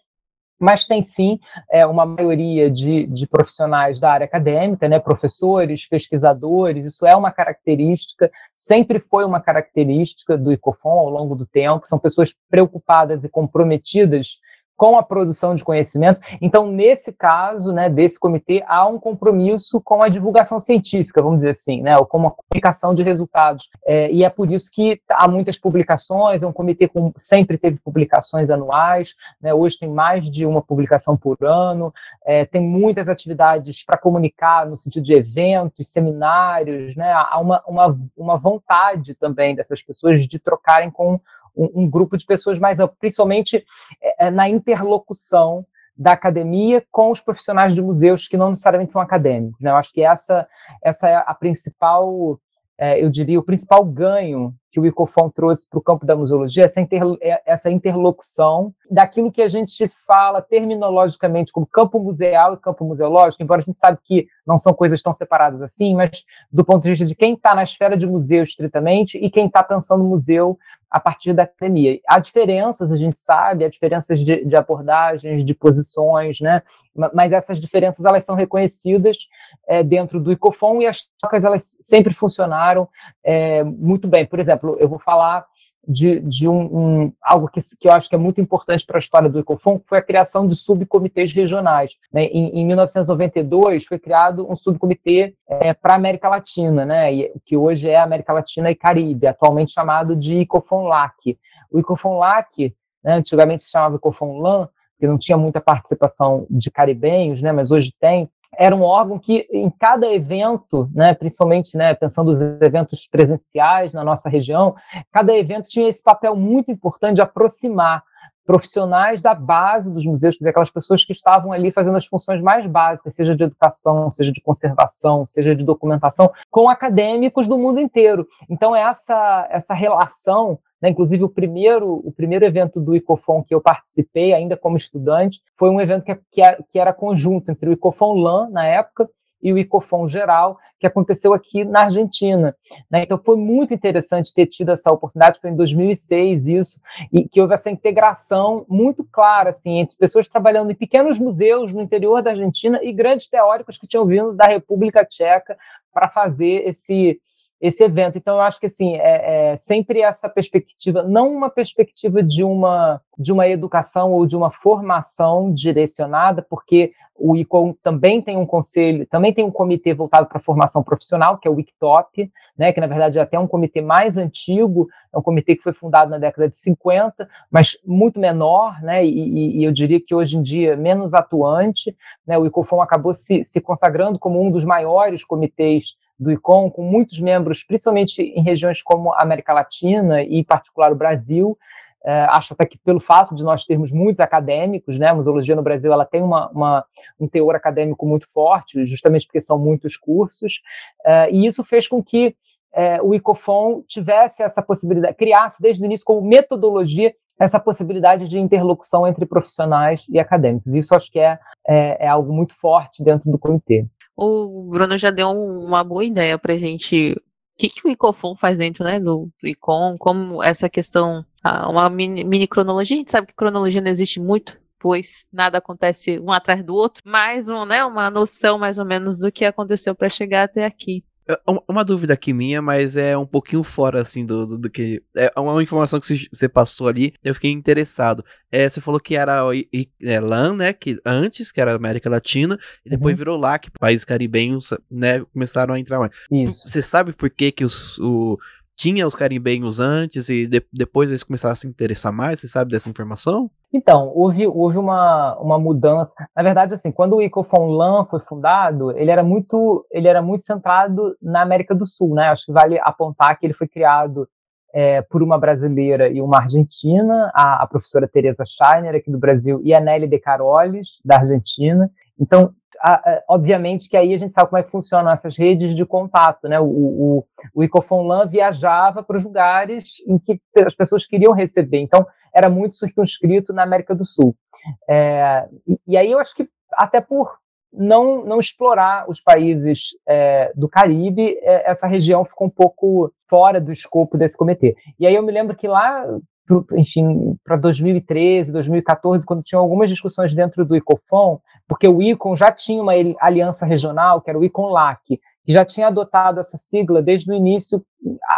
mas tem sim é, uma maioria de, de, profissionais da área acadêmica, né, professores, pesquisadores, isso é uma característica, sempre foi uma característica do ICOFON ao longo do tempo, são pessoas preocupadas e comprometidas com a produção de conhecimento. Então, nesse caso, né, desse comitê, há um compromisso com a divulgação científica, vamos dizer assim, né, ou com a comunicação de resultados. É, e é por isso que há muitas publicações, é um comitê que sempre teve publicações anuais, né, hoje tem mais de uma publicação por ano, é, tem muitas atividades para comunicar no sentido de eventos, seminários, né, há uma, uma, uma vontade também dessas pessoas de trocarem com um, um grupo de pessoas mais amplo, principalmente é, é, na interlocução da academia com os profissionais de museus que não necessariamente são acadêmicos. Né? Eu acho que essa, essa é a principal, é, eu diria, o principal ganho que o Icofon trouxe para o campo da museologia, essa, inter, é, essa interlocução daquilo que a gente fala terminologicamente como campo museal e campo museológico, embora a gente sabe que não são coisas tão separadas assim, mas do ponto de vista de quem está na esfera de museu estritamente e quem está pensando museu a partir da academia. Há diferenças, a gente sabe, há diferenças de, de, abordagens, de posições, né? Mas essas diferenças elas são reconhecidas é, dentro do ICOFON e as trocas elas sempre funcionaram é, muito bem. Por exemplo, eu vou falar de, de um, um, algo que, que eu acho que é muito importante para a história do Ecofon, que foi a criação de subcomitês regionais. Né? Em, em, 1992 foi criado um subcomitê é, para América Latina, né? E, que hoje é América Latina e Caribe, atualmente chamado de Icofon-LAC. O Icofon-LAC, né, antigamente se chamava Icofon-LAN, que não tinha muita participação de caribenhos, né, mas hoje tem, era um órgão que, em cada evento, né, principalmente né, pensando nos eventos presenciais na nossa região, cada evento tinha esse papel muito importante de aproximar profissionais da base dos museus, dizer, aquelas pessoas que estavam ali fazendo as funções mais básicas, seja de educação, seja de conservação, seja de documentação, com acadêmicos do mundo inteiro. Então, essa, essa relação né? Inclusive, o primeiro, o primeiro evento do ICOFON que eu participei, ainda como estudante, foi um evento que, que, era, que era conjunto entre o ICOFON LAN, na época, e o ICOFON geral, que aconteceu aqui na Argentina. Né? Então foi muito interessante ter tido essa oportunidade, foi em 2006 isso, e que houve essa integração muito clara assim, entre pessoas trabalhando em pequenos museus no interior da Argentina e grandes teóricos que tinham vindo da República Tcheca para fazer esse, esse evento. Então, eu acho que assim, é, é, sempre essa perspectiva, não uma perspectiva de uma, de uma educação ou de uma formação direcionada, porque o ICOM também tem um conselho, também tem um comitê voltado para a formação profissional, que é o ICTOP, né, que na verdade é até um comitê mais antigo, é um comitê que foi fundado na década de 50, mas muito menor, né, e, e eu diria que hoje em dia menos atuante. Né, o ICOFOM acabou se, se consagrando como um dos maiores comitês do ICOM, com muitos membros, principalmente em regiões como a América Latina e, em particular, o Brasil. É, acho até que pelo fato de nós termos muitos acadêmicos, né, a museologia no Brasil ela tem uma, uma, um teor acadêmico muito forte, justamente porque são muitos cursos, é, e isso fez com que é, o ICOFON tivesse essa possibilidade, criasse desde o início como metodologia essa possibilidade de interlocução entre profissionais e acadêmicos. Isso acho que é, é, é algo muito forte dentro do comitê. O Bruno já deu uma boa ideia para a gente. O que, que o ICOFON faz dentro né, do, do ICOM, como essa questão, uma mini, mini cronologia, a gente sabe que cronologia não existe muito, pois nada acontece um atrás do outro, mas um, né, uma noção mais ou menos do que aconteceu para chegar até aqui. É, uma dúvida aqui minha, mas é um pouquinho fora, assim, do, do, do, que. É uma informação que você passou ali, eu fiquei interessado. É, você falou que era é, LAN, né? Que antes, que era América Latina, e depois uhum. virou LAC, países caribenhos, né? Começaram a entrar mais. Isso. Você sabe por que, que os, o, tinha os caribenhos antes e de, depois eles começaram a se interessar mais? Você sabe dessa informação? Então, houve, houve uma, uma mudança. Na verdade, assim, quando o Icofon LAN foi fundado, ele era muito ele era muito centrado na América do Sul, né? Acho que vale apontar que ele foi criado é, por uma brasileira e uma argentina, a, a professora Teresa Scheiner, aqui do Brasil, e a Nelly De Carolis, da Argentina. Então, a, obviamente que aí a gente sabe como é que funcionam essas redes de contato, né? O, o, o Icofonlan viajava para os lugares em que as pessoas queriam receber, então era muito circunscrito na América do Sul. É, e, e, aí eu acho que até por não, não explorar os países é, do Caribe, é, essa região ficou um pouco fora do escopo desse comitê. E aí eu me lembro que lá enfim, para 2013, 2014, quando tinham algumas discussões dentro do ICOFON, porque o ICON já tinha uma aliança regional, que era o ICON-LAC, que já tinha adotado essa sigla desde o início,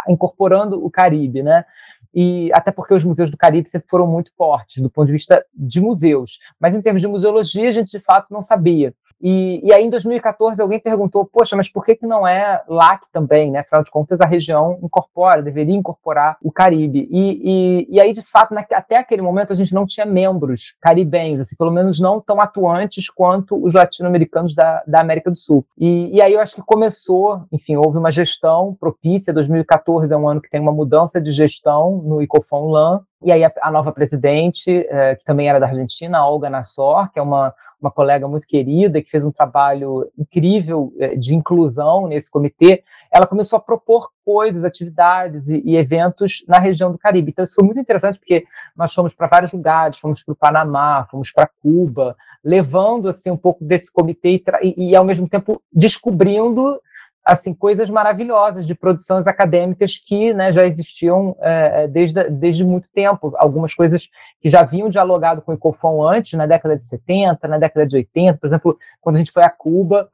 incorporando o Caribe, né? E até porque os museus do Caribe sempre foram muito fortes do ponto de vista de museus, mas em termos de museologia a gente de fato não sabia. E, e aí, em 2014, alguém perguntou: poxa, mas por que, que não é LAC também? Né? Afinal de contas, a região incorpora, deveria incorporar o Caribe. E, e, e aí, de fato, na, até aquele momento, a gente não tinha membros caribenhos, assim, pelo menos não tão atuantes quanto os latino-americanos da, da América do Sul. E, e aí, eu acho que começou, enfim, houve uma gestão propícia. 2014 é um ano que tem uma mudança de gestão no Icofon LAN. E aí, a, a nova presidente, eh, que também era da Argentina, a Olga Nassor, que é uma uma colega muito querida que fez um trabalho incrível eh, de inclusão nesse comitê, ela começou a propor coisas, atividades e, e eventos na região do Caribe. Então isso foi muito interessante porque nós fomos para vários lugares, fomos para o Panamá, fomos para Cuba, levando assim um pouco desse comitê e, e, e ao mesmo tempo descobrindo assim coisas maravilhosas de produções acadêmicas que né, já existiam é, é desde, desde muito tempo. Algumas coisas que já haviam dialogado com o Icofon antes, na década de 70, na década de 80. Por exemplo, quando a gente foi a Cuba,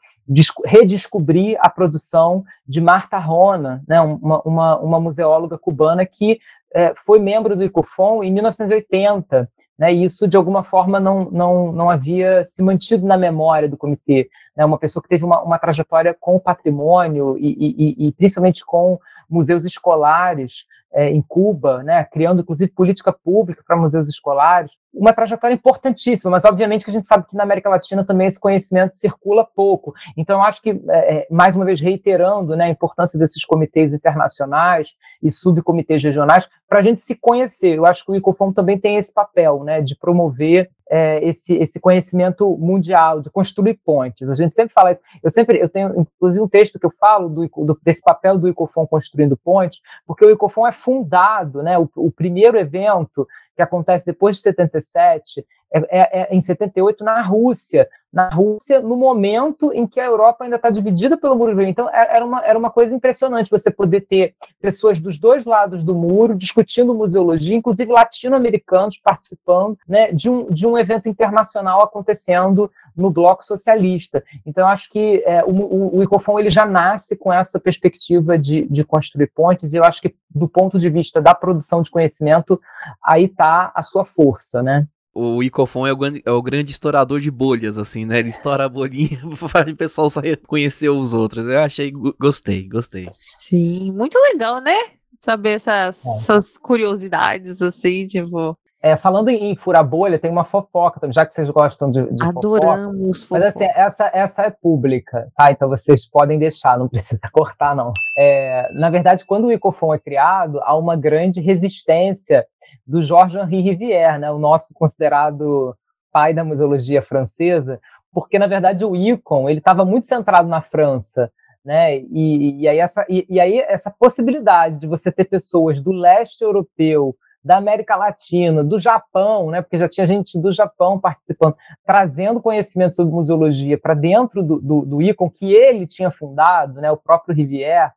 redescobrir a produção de Marta Rona, né, uma, uma, uma museóloga cubana que é, foi membro do Icofon em 1980. Né, e isso, de alguma forma, não, não, não havia se mantido na memória do comitê né, uma pessoa que teve uma, uma trajetória com patrimônio e, e, e principalmente com museus escolares é, em Cuba, né, criando inclusive política pública para museus escolares, uma trajetória importantíssima, mas obviamente que a gente sabe que na América Latina também esse conhecimento circula pouco. Então, eu acho que, é, é mais uma vez, reiterando né, a importância desses comitês internacionais e subcomitês regionais, para a gente se conhecer. Eu acho que o ICOFOM também tem esse papel né, de promover é, esse, esse conhecimento mundial, de construir pontes. A gente sempre fala isso. Eu sempre eu tenho, inclusive, um texto que eu falo do, do, desse papel do ICOFON construindo pontes, porque o ICOFON é fundado, né, o, o primeiro evento que acontece depois de 77, é, é, é em 78 na Rússia, na Rússia no momento em que a Europa ainda está dividida pelo muro de. Então é, era uma, era uma coisa impressionante você poder ter pessoas dos dois lados do muro discutindo museologia, inclusive latino-americanos participando né, de, um, de um evento internacional acontecendo no bloco socialista. Então acho que é, o, o, o Icofon ele já nasce com essa perspectiva de, de construir pontes e eu acho que do ponto de vista da produção de conhecimento aí está a sua força, né? o Icofon é o, é o, grande estourador de bolhas, assim, né? Ele estoura a bolinha para o pessoal sair conhecer os outros. Eu achei, gostei, gostei. Sim, muito legal, né? Saber essas, é. essas curiosidades, assim, tipo. É, falando em furar bolha, tem uma fofoca, já que vocês gostam de, de Adoramos fofoca. Mas assim, essa, essa é pública, tá? Então vocês podem deixar, não precisa cortar, não. É, na verdade, quando o Icofon é criado, há uma grande resistência do Georges-Henri Rivière, né, o nosso considerado pai da museologia francesa, porque, na verdade, o Icon ele estava muito centrado na França, né? E, e, aí essa, e, e, aí essa possibilidade de você ter pessoas do leste europeu da América Latina, do Japão, né, porque já tinha gente do Japão participando, trazendo conhecimento sobre museologia para dentro do, do, do ICON que ele tinha fundado, né, o próprio Rivière,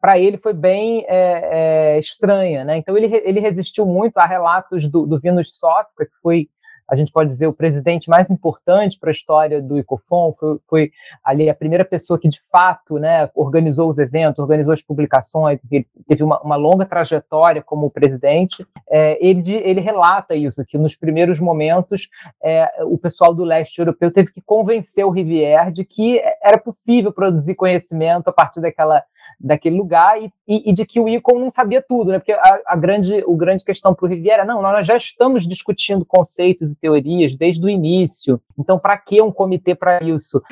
para ele foi bem é, é, estranha. Né? Então, ele, ele resistiu muito a relatos do, do Vinus Sófocles, que foi a gente pode dizer, o presidente mais importante para a história do ICOFON, foi, foi, ali a primeira pessoa que, de fato, né, organizou os eventos, organizou as publicações, teve uma, uma longa trajetória como presidente. É, ele, ele relata isso, que nos primeiros momentos é, o pessoal do leste europeu teve que convencer o Rivière de que era possível produzir conhecimento a partir daquela daquele lugar e, e, e, de que o Icon não sabia tudo, né? Porque a, a grande, o grande questão para o Riviera, não, nós já estamos discutindo conceitos e teorias desde o início. Então, para que um comitê para isso?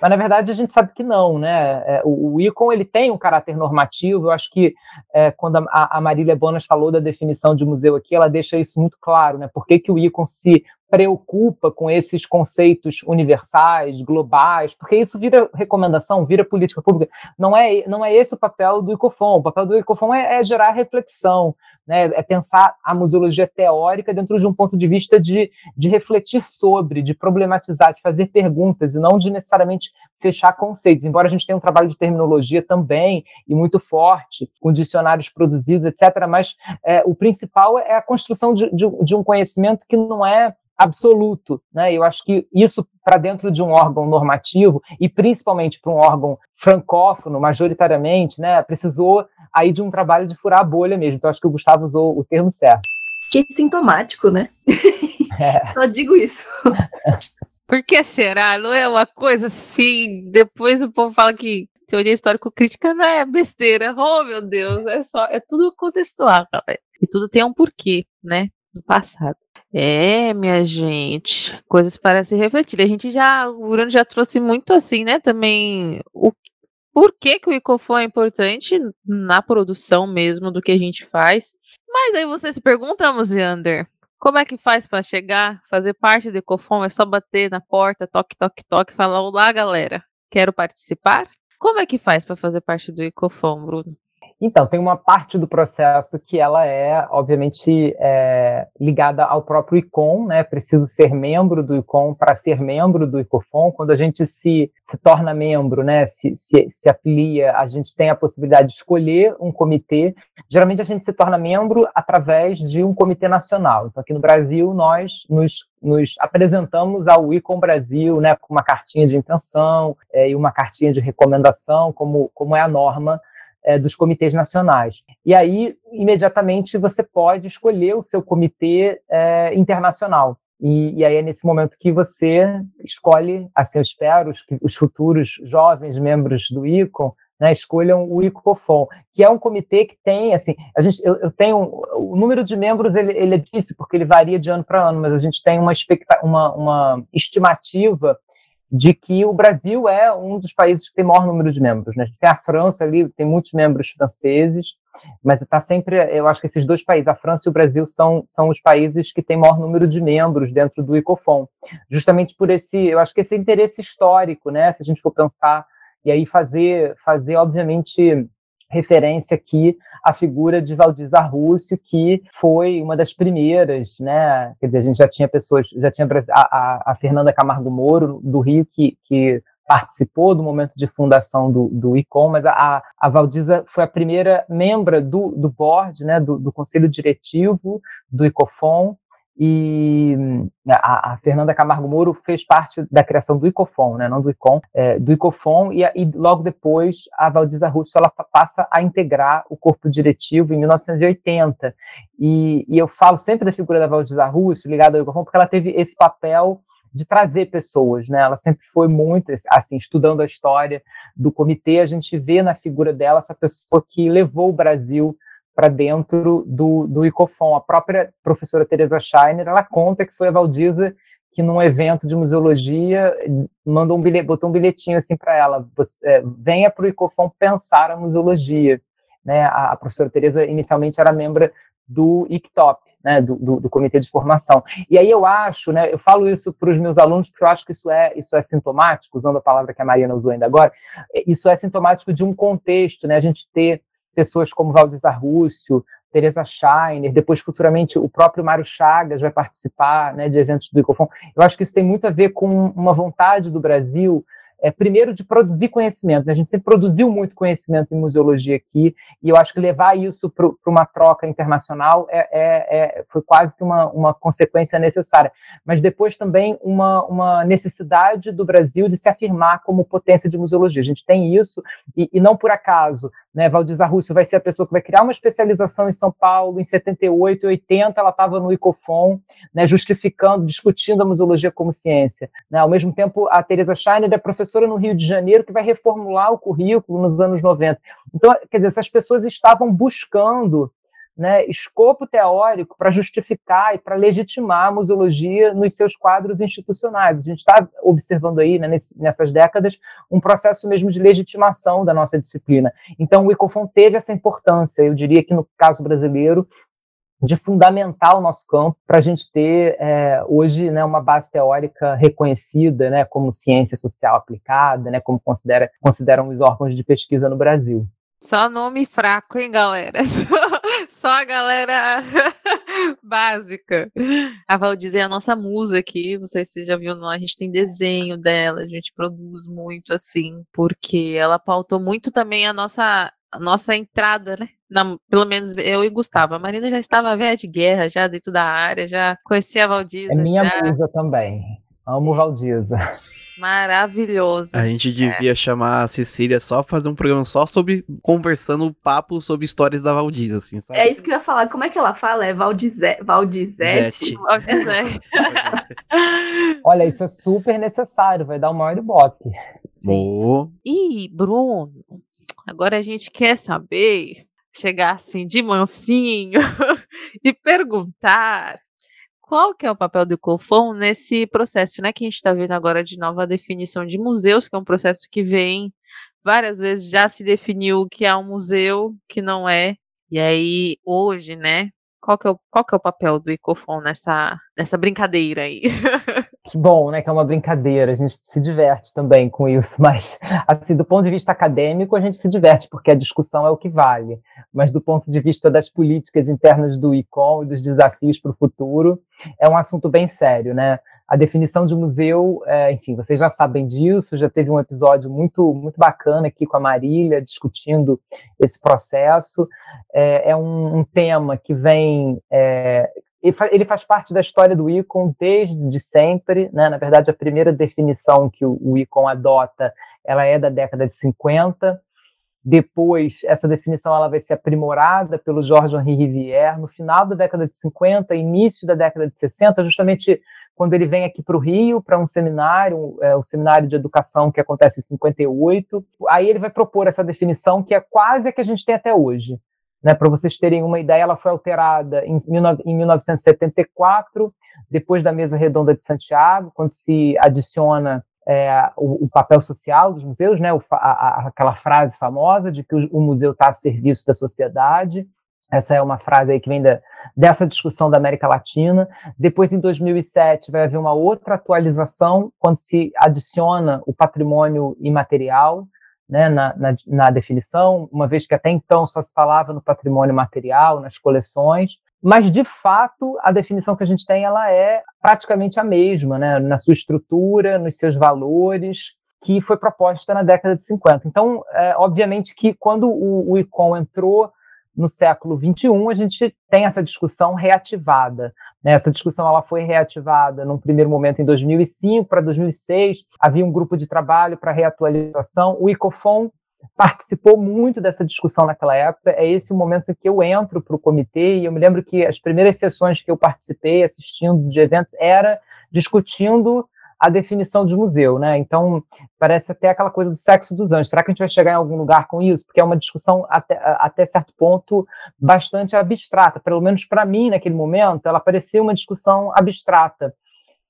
Mas na verdade a gente sabe que não, né? É, o, o ICON ele tem um caráter normativo. Eu acho que é, quando a, a Marília Bonas falou da definição de museu aqui, ela deixa isso muito claro, né? Por que, que o ICON se preocupa com esses conceitos universais, globais, porque isso vira recomendação, vira política pública. Não é, não é esse o papel do ICOFON. O papel do ICOFON é, é gerar reflexão, né? é pensar a museologia teórica dentro de um ponto de vista de, de refletir sobre, de problematizar, de fazer perguntas, e não de necessariamente fechar conceitos. Embora a gente tenha um trabalho de terminologia também, e muito forte, com dicionários produzidos, etc., mas é, o principal é a construção de, de, de um conhecimento que não é absoluto. Né? Eu acho que isso, para dentro de um órgão normativo, e principalmente para um órgão francófono, majoritariamente, né, precisou aí de um trabalho de furar a bolha mesmo. Então, acho que o Gustavo usou o termo certo. Que sintomático, né? É. Só digo isso. Por que será? Não é uma coisa assim. Depois o povo fala que teoria histórico-crítica não é besteira. Oh, meu Deus, é só, é tudo contextual, galera. E tudo tem um porquê, né? No passado. É, minha gente, coisas para se refletir. A gente já, o Bruno já trouxe muito assim, né? Também o por que, que o Icofon é importante na produção mesmo do que a gente faz. Mas aí você se pergunta, Musiander, como é que faz para chegar, fazer parte do Icofon? É só bater na porta, toque, toque, toque, falar: Olá, galera, quero participar? Como é que faz para fazer parte do Icofon, Bruno? Então, tem uma parte do processo que ela é, obviamente, é, ligada ao próprio ICOM, né? Preciso ser membro do ICOM para ser membro do ICOFON. Quando a gente se, se torna membro, né? Se, se, se afilia, a gente tem a possibilidade de escolher um comitê. Geralmente a gente se torna membro através de um comitê nacional. Então, aqui no Brasil, nós nos nos apresentamos ao ICOM Brasil, né, com uma cartinha de intenção é, e uma cartinha de recomendação, como, como é a norma é, dos comitês nacionais. E aí, imediatamente, você pode escolher o seu comitê é, internacional. E, e, aí é nesse momento que você escolhe, assim eu espero, os, os futuros jovens membros do ICOM né, escolham o ICOFON, que é um comitê que tem, assim, a gente, eu, eu tenho, o número de membros, ele, ele é difícil, porque ele varia de ano para ano, mas a gente tem uma, uma, uma estimativa de que o Brasil é um dos países que tem maior número de membros. Né? A França ali, tem muitos membros franceses, mas está sempre, eu acho que esses dois países, a França e o Brasil, são, são os países que têm maior número de membros dentro do ICOFON, justamente por esse, eu acho que esse interesse histórico, né? Se a gente for pensar e aí fazer, fazer obviamente referência aqui à figura de Valdir Rússio, que foi uma das primeiras, né? Quer dizer, a gente já tinha pessoas, já tinha a, a, a Fernanda Camargo Moro, do Rio, que, que participou do momento de fundação do, do ICOM, mas a, a Valdiza foi a primeira membra do, do board, né, do, do conselho diretivo do ICOFON, e a, a, Fernanda Camargo Moro fez parte da criação do ICOFON, né, não do ICOM, é, do ICOFON, e, e, logo depois a Valdiza Russo ela passa a integrar o corpo diretivo em 1980. E, e eu falo sempre da figura da Valdiza Russo ligada ao ICOFON, porque ela teve esse papel de trazer pessoas, né? Ela sempre foi muito assim, estudando a história do comitê, a gente vê na figura dela essa pessoa que levou o Brasil para dentro do, do ICOFON. A própria professora Teresa Scheiner, ela conta que foi a Valdiza que num evento de museologia mandou um bilhete, botou um bilhetinho assim para ela, é, venha para o ICOFON pensar a museologia. Né? A, a professora Teresa inicialmente era membro do ICTOP, né, do, do, do, comitê de formação. E aí eu acho, né, eu falo isso para os meus alunos porque eu acho que isso é, isso é sintomático, usando a palavra que a Mariana usou ainda agora, isso é sintomático de um contexto, né, a gente ter pessoas como Valdizar Rússio, Teresa Scheiner, depois futuramente o próprio Mário Chagas vai participar né, de eventos do Icofon. Eu acho que isso tem muito a ver com uma vontade do Brasil é, primeiro de produzir conhecimento. Né? A gente sempre produziu muito conhecimento em museologia aqui, e eu acho que levar isso para uma troca internacional é, é, é, foi quase que uma, uma consequência necessária. Mas depois também uma, uma necessidade do Brasil de se afirmar como potência de museologia. A gente tem isso, e, e não por acaso. Né, Valdiza Rússio vai ser a pessoa que vai criar uma especialização em São Paulo, em 78, 80, ela estava no ICOFON, né, justificando, discutindo a museologia como ciência. Né? Ao mesmo tempo, a Teresa Scheiner é professora no Rio de Janeiro que vai reformular o currículo nos anos 90. Então, quer dizer, essas pessoas estavam buscando né, escopo teórico para justificar e para legitimar a museologia nos seus quadros institucionais. A gente está observando aí, né, nessas décadas, um processo mesmo de legitimação da nossa disciplina. Então, o ICOFON teve essa importância, eu diria que no caso brasileiro, de fundamentar o nosso campo para a gente ter é, hoje né, uma base teórica reconhecida né, como ciência social aplicada, né, como considera, consideram os órgãos de pesquisa no Brasil. Só nome fraco, hein, galera? Só a galera básica. A Valdize é a nossa musa aqui. Não sei se você já viu, não. A gente tem desenho dela, a gente produz muito assim, porque ela pautou muito também a nossa a nossa entrada, né? Na, pelo menos eu e Gustavo. A Marina já estava velha de guerra, já dentro da área, já conhecia a Valdiza. É minha já. musa também. Amo Valdiza. Maravilhoso. A gente devia é. chamar a Cecília só pra fazer um programa só sobre conversando papo sobre histórias da Valdiza, assim, sabe? É isso que eu ia falar. Como é que ela fala? É Valdize... Valdizete? Valdizete. Olha, isso é super necessário, vai dar o maior ibope. Boa. E Bruno, Agora a gente quer saber, chegar assim de mansinho e perguntar qual que é o papel do COFON nesse processo, né, que a gente está vendo agora de nova definição de museus, que é um processo que vem várias vezes já se definiu que é um museu, que não é. E aí hoje, né, qual que é o, qual que é o papel do Icofon nessa, nessa brincadeira aí? Que bom, né? Que é uma brincadeira, a gente se diverte também com isso, mas assim, do ponto de vista acadêmico, a gente se diverte, porque a discussão é o que vale. Mas do ponto de vista das políticas internas do ICOM e dos desafios para o futuro, é um assunto bem sério, né? A definição de museu, é, enfim, vocês já sabem disso, já teve um episódio muito, muito bacana aqui com a Marília, discutindo esse processo. É, é um, um, tema que vem, é, ele faz parte da história do ICON desde sempre, né? na verdade a primeira definição que o, ICON adota, ela é da década de 50, depois essa definição ela vai ser aprimorada pelo Georges Henri Rivière no final da década de 50, início da década de 60, justamente quando ele vem aqui para o Rio para um seminário, é, o seminário de educação que acontece em 58, aí ele vai propor essa definição que é quase a que a gente tem até hoje. Né, Para vocês terem uma ideia, ela foi alterada em, em 1974, depois da mesa redonda de Santiago, quando se adiciona é, o, o, papel social dos museus, né, o, a, a, aquela frase famosa de que o, o museu está a serviço da sociedade. Essa é uma frase aí que vem da, dessa discussão da América Latina. Depois, em 2007, vai haver uma outra atualização, quando se adiciona o patrimônio imaterial, né, na, na, na, definição, uma vez que até então só se falava no patrimônio material, nas coleções, mas de fato a definição que a gente tem ela é praticamente a mesma, né, na sua estrutura, nos seus valores, que foi proposta na década de 50. Então, é, obviamente que quando o, o ICOM entrou no século XXI, a gente tem essa discussão reativada. Né? Essa discussão ela foi reativada num primeiro momento em 2005 para 2006. Havia um grupo de trabalho para reatualização. O ICOFON participou muito dessa discussão naquela época. É esse o momento em que eu entro para o comitê e eu me lembro que as primeiras sessões que eu participei assistindo de eventos era discutindo a definição de museu, né? Então, parece até aquela coisa do sexo dos anjos. Será que a gente vai chegar em algum lugar com isso? Porque é uma discussão até, até certo ponto bastante abstrata. Pelo menos para mim, naquele momento, ela parecia uma discussão abstrata.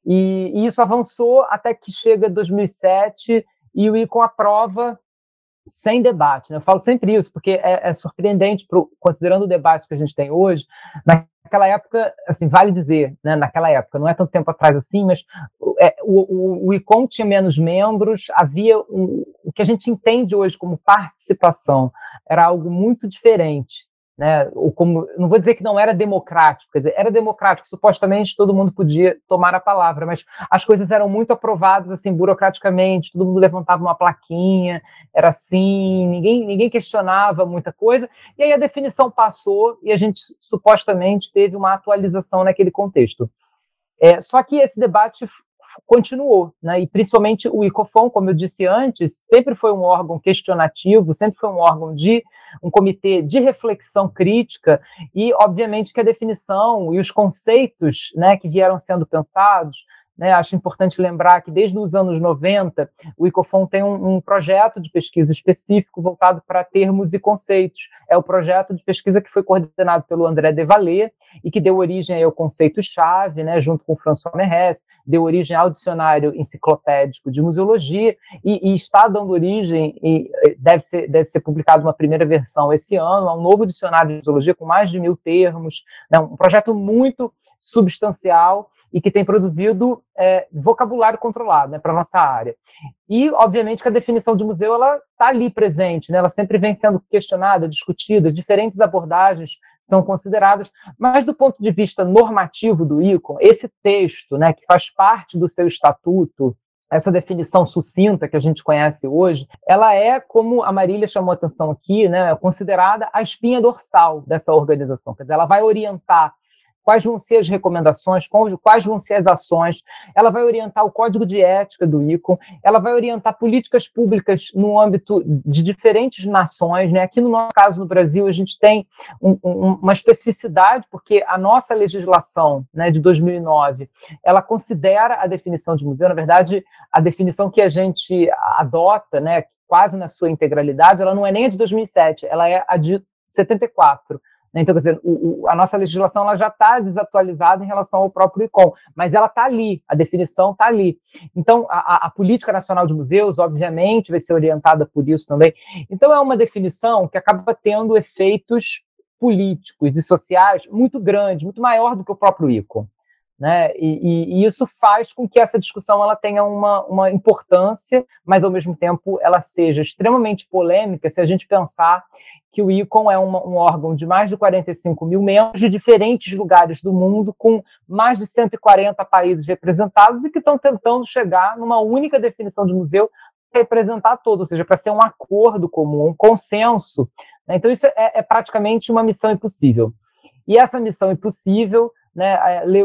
E, e isso avançou até que chega 2007 e o ICOM aprova sem debate. Né? Eu falo sempre isso, porque é, é surpreendente, pro, considerando o debate que a gente tem hoje, naquela época, assim, vale dizer, né, naquela época, não é tanto tempo atrás assim, mas é, o, o, o ICOM tinha menos membros, havia um, o que a gente entende hoje como participação, era algo muito diferente. Né? Ou como, não vou dizer que não era democrático, quer dizer, era democrático, supostamente todo mundo podia tomar a palavra, mas as coisas eram muito aprovadas assim burocraticamente, todo mundo levantava uma plaquinha, era assim, ninguém, ninguém questionava muita coisa, e aí a definição passou e a gente supostamente teve uma atualização naquele contexto. É, só que esse debate continuou, né? E principalmente o ICOFON, como eu disse antes, sempre foi um órgão questionativo, sempre foi um órgão de um comitê de reflexão crítica e, obviamente, que a definição e os conceitos, né, que vieram sendo pensados né, acho importante lembrar que desde os anos 90 o ICOFON tem um, um projeto de pesquisa específico voltado para termos e conceitos. É o projeto de pesquisa que foi coordenado pelo André Devalet e que deu origem ao conceito-chave, né, junto com François Merres, deu origem ao dicionário enciclopédico de museologia e, e está dando origem, e deve ser, deve ser publicado uma primeira versão esse ano, a um novo dicionário de museologia com mais de mil termos, né, um projeto muito substancial e que tem produzido é, vocabulário controlado né, para nossa área. E, obviamente, que a definição de museu ela está ali presente, né, ela sempre vem sendo questionada, discutida, diferentes abordagens são consideradas, mas do ponto de vista normativo do ICON, esse texto, né, que faz parte do seu estatuto, essa definição sucinta que a gente conhece hoje, ela é, como a Marília chamou a atenção aqui, né, considerada a espinha dorsal dessa organização. Quer dizer, ela vai orientar quais vão ser as recomendações, quais vão ser as ações, ela vai orientar o código de ética do ICOM, ela vai orientar políticas públicas no âmbito de diferentes nações. Né? Aqui no nosso caso, no Brasil, a gente tem um, um, uma especificidade, porque a nossa legislação né, de 2009, ela considera a definição de museu, na verdade, a definição que a gente adota, né, quase na sua integralidade, ela não é nem a de 2007, ela é a de 74. Né? Então, quer dizer, o, o, a nossa legislação ela já está desatualizada em relação ao próprio ICOM, mas ela está ali, a definição está ali. Então, a, a, Política Nacional de Museus, obviamente, vai ser orientada por isso também. Então, é uma definição que acaba tendo efeitos políticos e sociais muito grandes, muito maior do que o próprio ICOM. Né? E, e, e, isso faz com que essa discussão ela tenha uma, uma importância, mas ao mesmo tempo ela seja extremamente polêmica se a gente pensar que o ICON é uma, um órgão de mais de 45 mil membros de diferentes lugares do mundo, com mais de 140 países representados e que estão tentando chegar numa única definição de museu para representar todo, ou seja, para ser um acordo comum, um consenso. Né? Então, isso é, é praticamente uma missão impossível. E essa missão impossível né,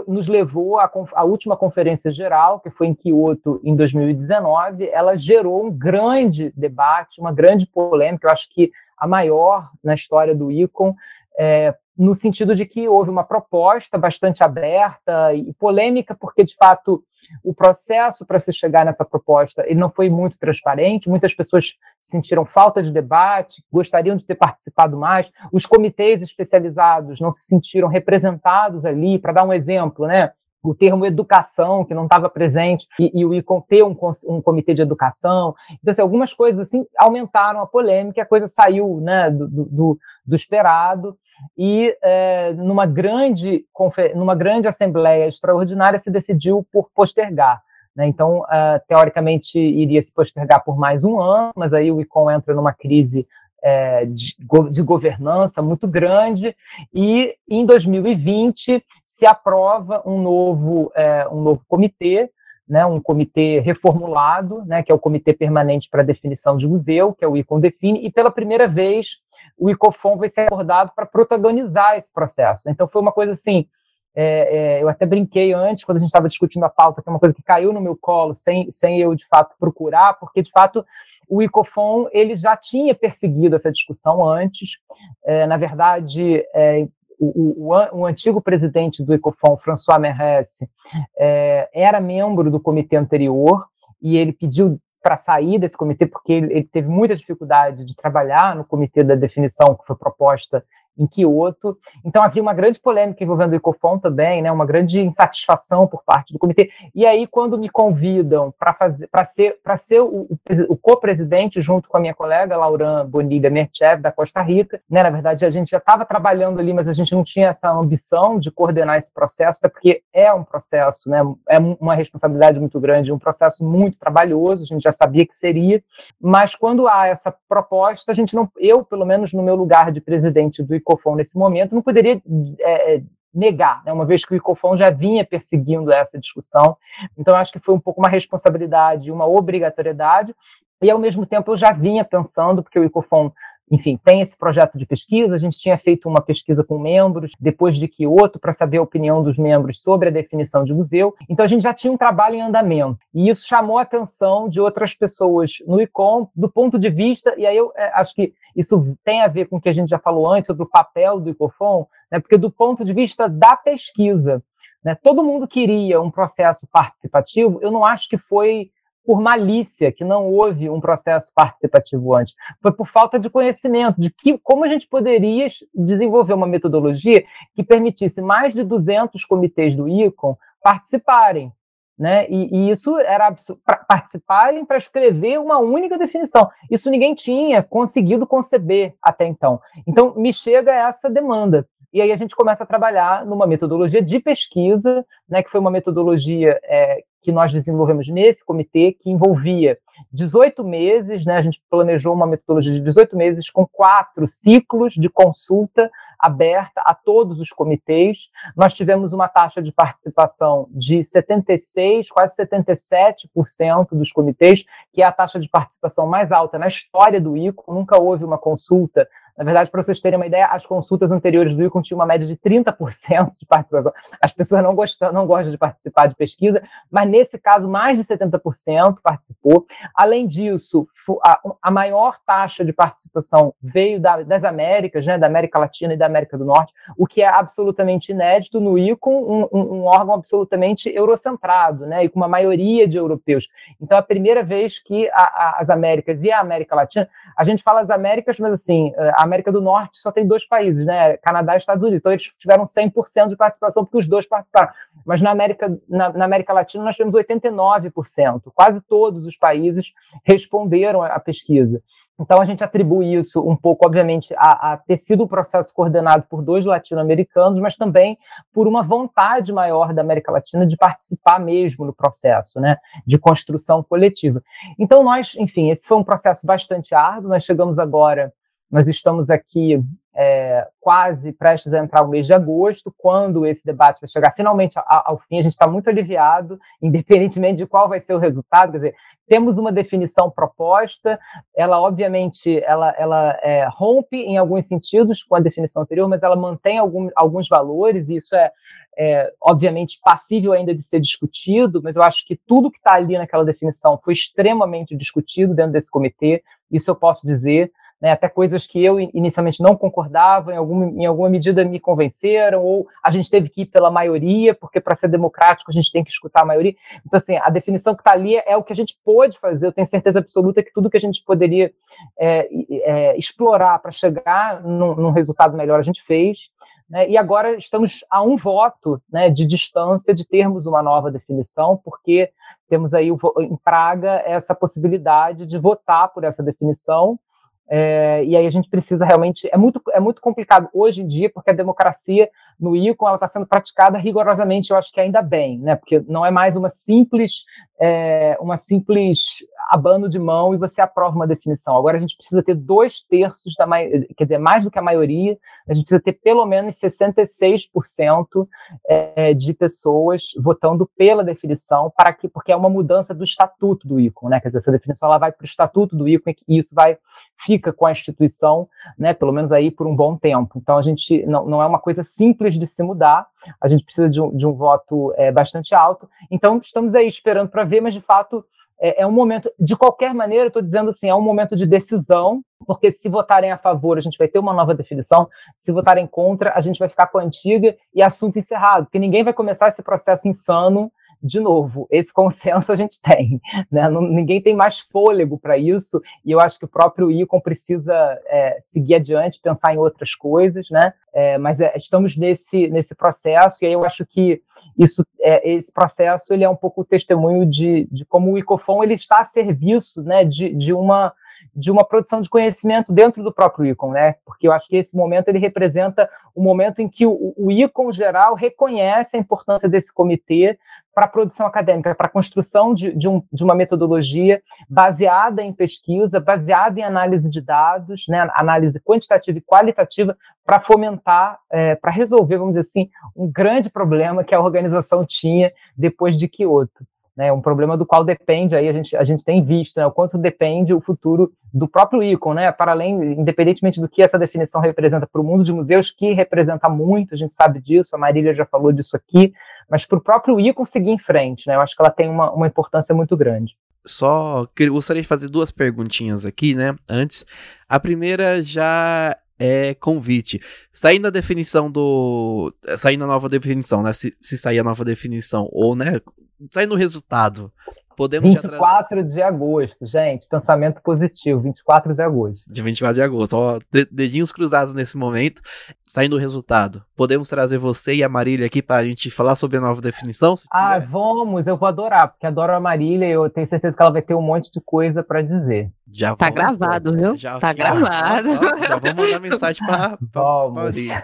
nos levou à, à, última conferência geral, que foi em Kyoto em 2019, ela gerou um grande debate, uma grande polêmica, eu acho que a maior na história do ICON, é, no sentido de que houve uma proposta bastante aberta e polêmica, porque, de fato, o processo para se chegar nessa proposta ele não foi muito transparente, muitas pessoas sentiram falta de debate, gostariam de ter participado mais, os comitês especializados não se sentiram representados ali, para dar um exemplo, né? o termo educação, que não estava presente, e, e, o ICOM ter um, um, comitê de educação. Então, assim, algumas coisas assim aumentaram a polêmica, a coisa saiu né, do, do, do esperado, e é, numa, grande, numa grande assembleia extraordinária se decidiu por postergar. Né? Então, uh, teoricamente, iria se postergar por mais um ano, mas aí o ICOM entra numa crise é, de, de, governança muito grande, e em 2020 se aprova um novo, é, um novo comitê, né, um comitê reformulado, né, que é o Comitê Permanente para Definição de Museu, que é o ICOM Define, e pela primeira vez o ICOFON vai ser abordado para protagonizar esse processo. Então foi uma coisa assim, é, é, eu até brinquei antes, quando a gente estava discutindo a pauta, que é uma coisa que caiu no meu colo, sem, sem eu, de fato, procurar, porque, de fato, o ICOFON ele já tinha perseguido essa discussão antes. É, na verdade, é, o, o, o, antigo presidente do Ecofon, François Meresse, é, era membro do comitê anterior e ele pediu para sair desse comitê porque ele, ele, teve muita dificuldade de trabalhar no comitê da definição que foi proposta em Kyoto. Então havia uma grande polêmica envolvendo o Ecofon também, né, uma grande insatisfação por parte do comitê. E aí quando me convidam para fazer para ser para ser o, o co-presidente junto com a minha colega Lauran Bonilha Merchev da Costa Rica, né, na verdade a gente já estava trabalhando ali, mas a gente não tinha essa ambição de coordenar esse processo, até porque é um processo, né, é uma responsabilidade muito grande, um processo muito trabalhoso, a gente já sabia que seria, mas quando há essa proposta, a gente não eu, pelo menos no meu lugar de presidente do ICOFON nesse momento, não poderia é, é, negar, né, uma vez que o ICOFON já vinha perseguindo essa discussão. Então, acho que foi um pouco uma responsabilidade, uma obrigatoriedade, e ao mesmo tempo eu já vinha pensando, porque o ICOFON enfim, tem esse projeto de pesquisa. A gente tinha feito uma pesquisa com membros, depois de outro, para saber a opinião dos membros sobre a definição de museu. Então, a gente já tinha um trabalho em andamento. E isso chamou a atenção de outras pessoas no ICOM, do ponto de vista, e aí eu é, acho que isso tem a ver com o que a gente já falou antes sobre o papel do ICOFON, né, porque do ponto de vista da pesquisa, né, todo mundo queria um processo participativo, eu não acho que foi por malícia, que não houve um processo participativo antes. Foi por falta de conhecimento de que, como a gente poderia desenvolver uma metodologia que permitisse mais de 200 comitês do ICOM participarem. Né? E, e isso era para participarem para escrever uma única definição. Isso ninguém tinha conseguido conceber até então. Então, me chega essa demanda. E aí a gente começa a trabalhar numa metodologia de pesquisa, né, que foi uma metodologia é, que nós desenvolvemos nesse comitê, que envolvia 18 meses, né, a gente planejou uma metodologia de 18 meses com quatro ciclos de consulta aberta a todos os comitês. Nós tivemos uma taxa de participação de 76, quase 77% dos comitês, que é a taxa de participação mais alta na história do ICO. Nunca houve uma consulta na verdade, para vocês terem uma ideia, as consultas anteriores do ICON tinham uma média de 30% de participação. As pessoas não gostam, não gostam de participar de pesquisa, mas nesse caso, mais de 70% participou. Além disso, a, a maior taxa de participação veio da, das Américas, né, da América Latina e da América do Norte, o que é absolutamente inédito no ICON, um, um, órgão absolutamente eurocentrado, né, e com uma maioria de europeus. Então, é a primeira vez que a, a, as Américas e a América Latina, a gente fala as Américas, mas assim, a América do Norte só tem dois países, né? Canadá e Estados Unidos. Então eles tiveram 100% de participação porque os dois participaram. Mas na América, na, na, América Latina nós tivemos 89%. Quase todos os países responderam à pesquisa. Então a gente atribui isso um pouco, obviamente, a, a ter sido um processo coordenado por dois latino-americanos, mas também por uma vontade maior da América Latina de participar mesmo no processo, né, de construção coletiva. Então nós, enfim, esse foi um processo bastante árduo. Nós chegamos agora nós estamos aqui é, quase prestes a entrar o mês de agosto, quando esse debate vai chegar finalmente ao, fim. A gente está muito aliviado, independentemente de qual vai ser o resultado. Quer dizer, temos uma definição proposta, ela obviamente ela, ela é, rompe em alguns sentidos com a definição anterior, mas ela mantém algum, alguns valores, e isso é, é, obviamente passível ainda de ser discutido, mas eu acho que tudo que está ali naquela definição foi extremamente discutido dentro desse comitê, isso eu posso dizer né, até coisas que eu inicialmente não concordava, em alguma, em alguma medida me convenceram, ou a gente teve que ir pela maioria, porque para ser democrático a gente tem que escutar a maioria. Então, assim, a definição que está ali é o que a gente pôde fazer, eu tenho certeza absoluta que tudo que a gente poderia é, é, explorar para chegar num, num, resultado melhor a gente fez. Né, e agora estamos a um voto né, de distância de termos uma nova definição, porque temos aí em Praga essa possibilidade de votar por essa definição é, e aí a gente precisa realmente é muito é muito complicado hoje em dia porque a democracia no ICON ela está sendo praticada rigorosamente eu acho que ainda bem né? Porque não é mais uma simples é, uma simples abano de mão e você aprova uma definição. Agora a gente precisa ter dois terços da quer dizer mais do que a maioria a gente precisa ter pelo menos 66% é, de pessoas votando pela definição para que porque é uma mudança do estatuto do ICON né? Quer dizer essa definição ela vai para o estatuto do ICON e isso vai fica com a instituição, né, pelo menos aí por um bom tempo. Então, a gente não, não é uma coisa simples de se mudar, a gente precisa de um, de um voto é, bastante alto. Então, estamos aí esperando para ver, mas de fato é, é, um momento, de qualquer maneira, estou dizendo assim, é um momento de decisão, porque se votarem a favor, a gente vai ter uma nova definição, se votarem contra, a gente vai ficar com a antiga e assunto encerrado, porque ninguém vai começar esse processo insano de novo, esse consenso a gente tem, né? Não, ninguém tem mais fôlego para isso, e eu acho que o próprio ICOM precisa é, seguir adiante, pensar em outras coisas, né? É, mas é, estamos nesse, nesse processo, e aí eu acho que isso, é, esse processo ele é um pouco o testemunho de, de como o ICOFON ele está a serviço né, de, de uma de uma produção de conhecimento dentro do próprio ICON, né? Porque eu acho que esse momento ele representa o momento em que o, o ICON geral reconhece a importância desse comitê para a produção acadêmica, para a construção de, de, um, de, uma metodologia baseada em pesquisa, baseada em análise de dados, né, análise quantitativa e qualitativa, para fomentar, é, para resolver, vamos dizer assim, um grande problema que a organização tinha depois de Kyoto né, um problema do qual depende, aí a gente, a gente tem visto, né, o quanto depende o futuro do próprio ICON, né, para além, independentemente do que essa definição representa para o mundo de museus, que representa muito, a gente sabe disso, a Marília já falou disso aqui, mas para o próprio ICON seguir em frente, né, eu acho que ela tem uma, uma importância muito grande. Só gostaria de fazer duas perguntinhas aqui, né, antes. A primeira já é convite. Saindo a definição do. Saindo a nova definição, né? Se, se sair a nova definição, ou, né? Saindo o resultado. Podemos 24 de agosto, gente. Pensamento positivo, 24 de agosto. De 24 de agosto. Ó, dedinhos cruzados nesse momento. Saindo o resultado. Podemos trazer você e a Marília aqui para a gente falar sobre a nova definição? Ah, tiver? vamos, eu vou adorar, porque adoro a Marília e eu tenho certeza que ela vai ter um monte de coisa para dizer. Já tá gravado, viu? Já, tá já, gravado. Já, já vou mandar mensagem para Marília.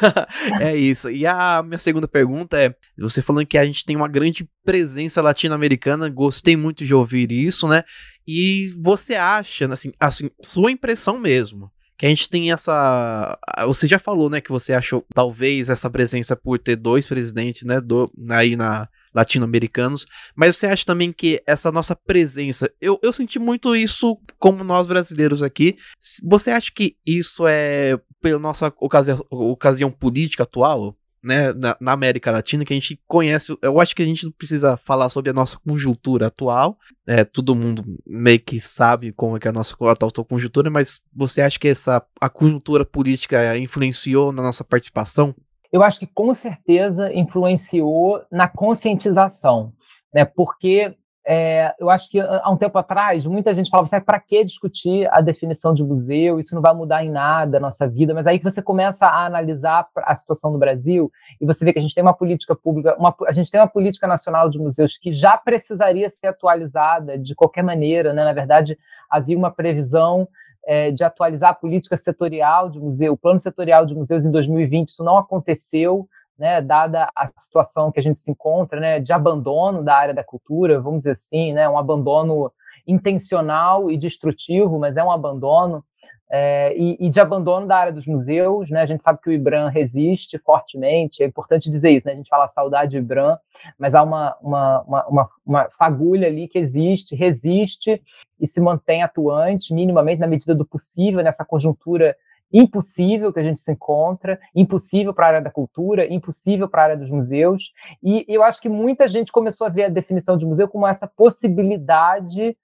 é isso. E a minha segunda pergunta é: você falando que a gente tem uma grande presença latino-americana, gostei muito de ouvir isso, né? E você acha, assim, assim, sua impressão mesmo, que a gente tem essa. Você já falou, né, que você achou talvez essa presença por ter dois presidentes, né, do, aí na latino-americanos, mas você acha também que essa nossa presença, eu, eu senti muito isso como nós brasileiros aqui. Você acha que isso é pela nossa ocasião, ocasião política atual? Né, na, na, América Latina, que a gente conhece. Eu acho que a gente não precisa falar sobre a nossa conjuntura atual. É, todo mundo meio que sabe como é que é a nossa atual conjuntura, mas você acha que essa a conjuntura política influenciou na nossa participação? Eu acho que com certeza influenciou na conscientização, né? Porque é, eu acho que há um tempo atrás, muita gente falava assim, para que discutir a definição de museu? Isso não vai mudar em nada a nossa vida. Mas aí você começa a analisar a situação no Brasil e você vê que a gente tem uma política pública, uma, a gente tem uma política nacional de museus que já precisaria ser atualizada de qualquer maneira. Né? Na verdade, havia uma previsão é, de atualizar a política setorial de museu, o plano setorial de museus em 2020. Isso não aconteceu né, dada a situação que a gente se encontra, né, de abandono da área da cultura, vamos dizer assim, né, um abandono intencional e destrutivo, mas é um abandono, é, e, e, de abandono da área dos museus, né, a gente sabe que o IBRAM resiste fortemente, é importante dizer isso, né, a gente fala saudade IBRAM, mas há uma, uma, uma, uma, uma fagulha ali que existe, resiste e se mantém atuante, minimamente, na medida do possível, nessa conjuntura impossível que a gente se encontra, impossível para a área da cultura, impossível para a área dos museus. E eu acho que muita gente começou a ver a definição de museu como essa possibilidade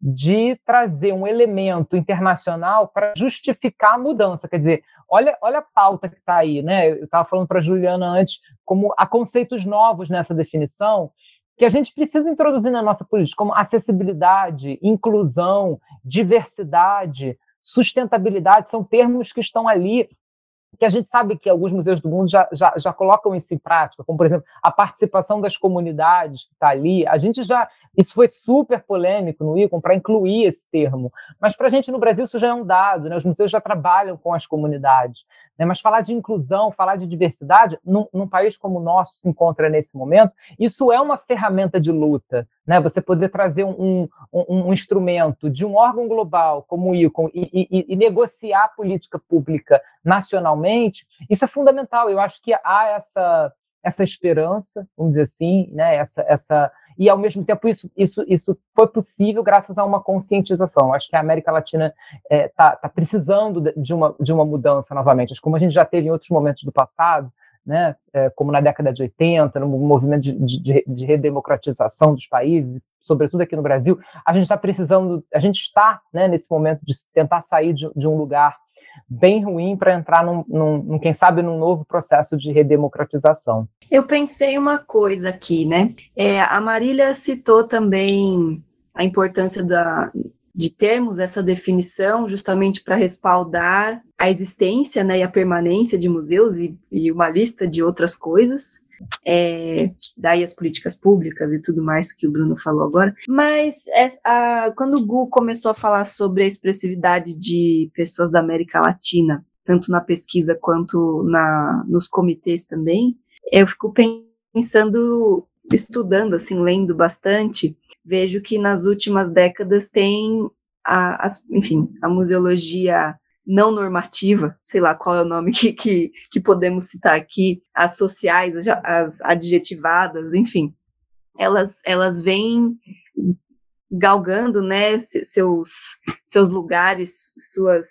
de trazer um elemento internacional para justificar a mudança. Quer dizer, olha, olha a pauta que está aí, né? Eu estava falando para a Juliana antes, como há conceitos novos nessa definição que a gente precisa introduzir na nossa política, como acessibilidade, inclusão, diversidade, sustentabilidade, são termos que estão ali que a gente sabe que alguns museus do mundo já, já, já colocam isso em prática, como, por exemplo, a participação das comunidades que está ali. A gente já. Isso foi super polêmico no ICOM para incluir esse termo. Mas para a gente no Brasil isso já é um dado, né? os museus já trabalham com as comunidades. Né? Mas falar de inclusão, falar de diversidade, num, num país como o nosso se encontra nesse momento, isso é uma ferramenta de luta. Né? Você poder trazer um, um, um instrumento de um órgão global como o ICOM e, e, e negociar política pública nacionalmente, isso é fundamental. Eu acho que há essa essa esperança, vamos dizer assim, né? Essa, essa e ao mesmo tempo isso, isso, isso foi possível graças a uma conscientização. Acho que a América Latina está é, tá, tá precisando de uma, de uma mudança novamente. Acho que como a gente já teve em outros momentos do passado, né? É, como na década de 80, no movimento de, de, de redemocratização dos países, sobretudo aqui no Brasil, a gente está precisando, a gente está né, nesse momento de tentar sair de, de um lugar bem ruim para entrar num, num, quem sabe, num novo processo de redemocratização. Eu pensei uma coisa aqui, né? É, a Marília citou também a importância da, de termos essa definição justamente para respaldar a existência né, e a permanência de museus e, e uma lista de outras coisas. É, daí as políticas públicas e tudo mais que o Bruno falou agora. Mas é, a, quando o Gu começou a falar sobre a expressividade de pessoas da América Latina, tanto na pesquisa quanto na, nos comitês também, eu fico pensando, estudando, assim, lendo bastante, vejo que nas últimas décadas tem, a, as, enfim, a museologia não normativa, sei lá qual é o nome que, que, que podemos citar aqui, as sociais, as, as adjetivadas, enfim, elas, elas vêm galgando, né, seus, seus lugares, suas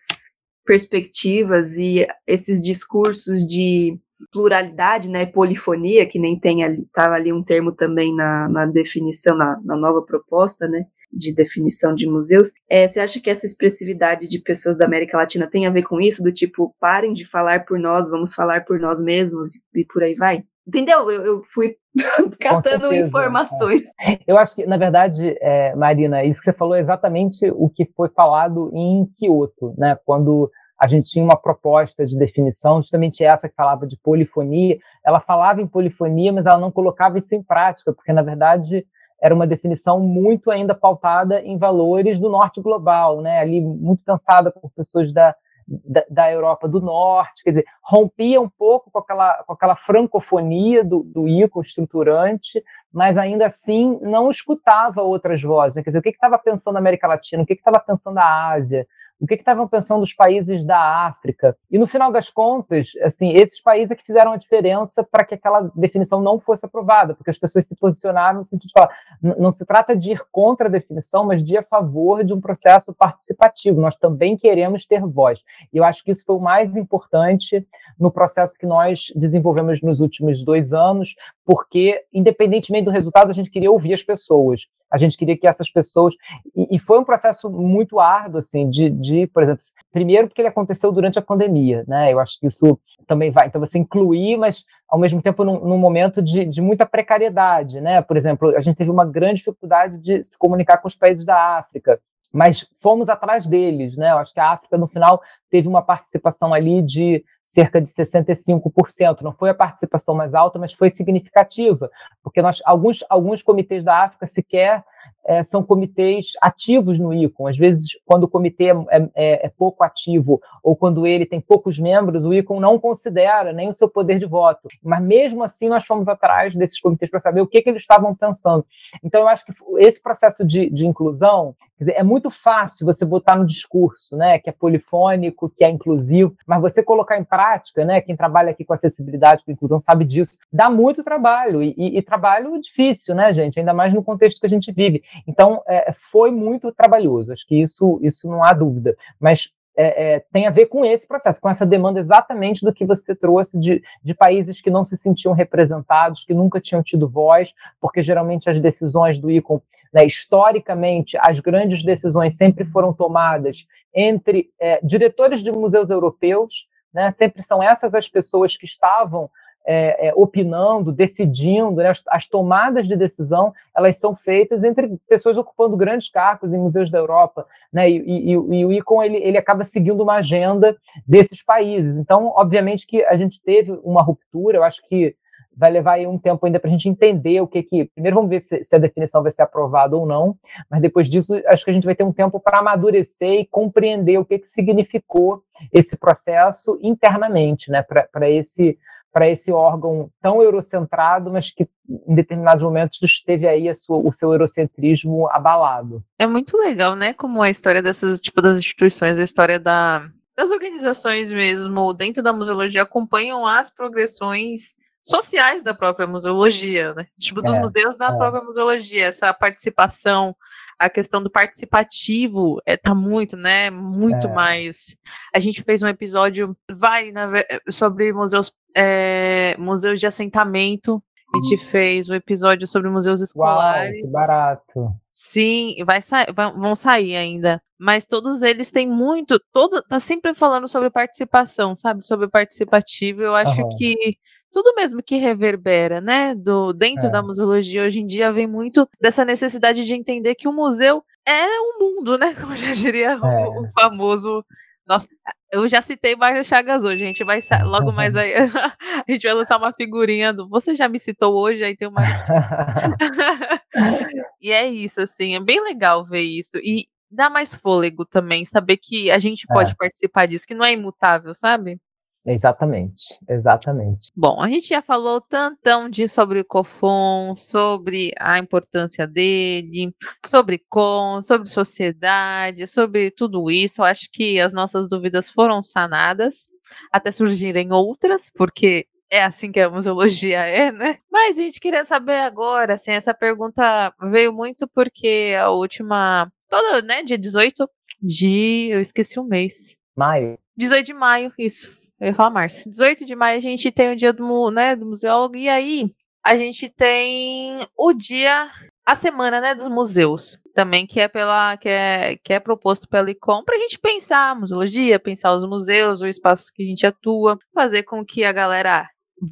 perspectivas e esses discursos de pluralidade, né, polifonia, que nem tem ali, tá ali um termo também na, na definição, na, na nova proposta, né, de definição de museus. É, você acha que essa expressividade de pessoas da América Latina tem a ver com isso, do tipo, parem de falar por nós, vamos falar por nós mesmos e por aí vai? Entendeu? Eu, eu fui catando certeza, informações. É. Eu acho que, na verdade, é, Marina, isso que você falou é exatamente o que foi falado em Kyoto, né? Quando a gente tinha uma proposta de definição, justamente essa que falava de polifonia. Ela falava em polifonia, mas ela não colocava isso em prática, porque, na verdade, era uma definição muito ainda pautada em valores do norte global, né? ali muito cansada por pessoas da, da, da, Europa do Norte, quer dizer, rompia um pouco com aquela, com aquela francofonia do, do ícone estruturante, mas ainda assim não escutava outras vozes. Né? Quer dizer, o que estava pensando a América Latina, o que estava pensando a Ásia, o que estavam pensando os países da África. E no final das contas, assim, esses países é que fizeram a diferença para que aquela definição não fosse aprovada, porque as pessoas se posicionaram no sentido de falar, não se trata de ir contra a definição, mas de ir a favor de um processo participativo. Nós também queremos ter voz. E eu acho que isso foi o mais importante no processo que nós desenvolvemos nos últimos dois anos, porque, independentemente do resultado, a gente queria ouvir as pessoas. A gente queria que essas pessoas. E, e foi um processo muito árduo, assim, de, de, por exemplo, primeiro porque ele aconteceu durante a pandemia, né? Eu acho que isso também vai. Então, você incluir, mas ao mesmo tempo num, num momento de, de, muita precariedade, né? Por exemplo, a gente teve uma grande dificuldade de se comunicar com os países da África mas fomos atrás deles, né? Eu acho que a África, no final, teve uma participação ali de cerca de 65%. Não foi a participação mais alta, mas foi significativa, porque nós, alguns, alguns comitês da África sequer é, são comitês ativos no ICOM. Às vezes, quando o comitê é, é, é, pouco ativo ou quando ele tem poucos membros, o ICOM não considera nem o seu poder de voto. Mas mesmo assim, nós fomos atrás desses comitês para saber o que, que, eles estavam pensando. Então, eu acho que esse processo de, de inclusão dizer, é muito fácil você botar no discurso, né, que é polifônico, que é inclusivo, mas você colocar em prática, né, quem trabalha aqui com acessibilidade, com inclusão, sabe disso, dá muito trabalho e, e, e trabalho difícil, né, gente? Ainda mais no contexto que a gente vive. Então, é, foi muito trabalhoso, acho que isso, isso não há dúvida. Mas é, é, tem a ver com esse processo, com essa demanda exatamente do que você trouxe de, de países que não se sentiam representados, que nunca tinham tido voz, porque geralmente as decisões do ICOM, né, historicamente, as grandes decisões sempre foram tomadas entre é, diretores de museus europeus, né, sempre são essas as pessoas que estavam é, é, opinando, decidindo, né? as, as, tomadas de decisão elas são feitas entre pessoas ocupando grandes cargos em museus da Europa, né? E, e, e o ICON ele, ele acaba seguindo uma agenda desses países. Então, obviamente que a gente teve uma ruptura. Eu acho que vai levar aí um tempo ainda para a gente entender o que que. Primeiro, vamos ver se, se, a definição vai ser aprovada ou não, mas depois disso, acho que a gente vai ter um tempo para amadurecer e compreender o que, que significou esse processo internamente, né, para esse para esse órgão tão eurocentrado, mas que em determinados momentos teve aí sua, o seu eurocentrismo abalado. É muito legal, né? Como a história dessas tipo das instituições, a história da, das organizações mesmo dentro da museologia acompanham as progressões sociais da própria museologia, né? Tipo dos é, museus da é. própria museologia, essa participação, a questão do participativo é, tá muito, né? Muito é. mais. A gente fez um episódio, vai, na, sobre museus, é, museus de assentamento. A gente hum. fez um episódio sobre museus escolares. Uau, que barato. Sim, vai sa vão sair ainda. Mas todos eles têm muito. Todo, tá sempre falando sobre participação, sabe? Sobre participativo. Eu acho que tudo mesmo que reverbera, né? Do, dentro é. da museologia hoje em dia vem muito dessa necessidade de entender que o museu é o mundo, né? Como já diria é. o, o, famoso. Nossa, Eu já citei Mário Chagas hoje, a gente vai logo mais aí, a gente vai lançar uma figurinha do Você já me citou hoje, aí tem o Mário E é isso, assim, é bem legal ver isso. E dá mais fôlego também, saber que a gente pode é. participar disso, que não é imutável, sabe? Exatamente, exatamente. Bom, a gente já falou tantão de sobre o COFON, sobre a importância dele, sobre com, sobre sociedade, sobre tudo isso. Eu acho que as nossas dúvidas foram sanadas, até surgirem outras, porque é assim que a museologia é, né? Mas a gente queria saber agora, assim, essa pergunta veio muito porque a última, toda, né, dia 18 de, eu esqueci o mês. Maio. 18 de maio, isso. Eu ia falar março. 18 de maio a gente tem o dia do, né, do museólogo, e aí a gente tem o dia, a semana, né, dos museus. Também que é pela, que é, que é proposto pela ICOM pra gente pensar a museologia, pensar os museus, os espaços que a gente atua, fazer com que a galera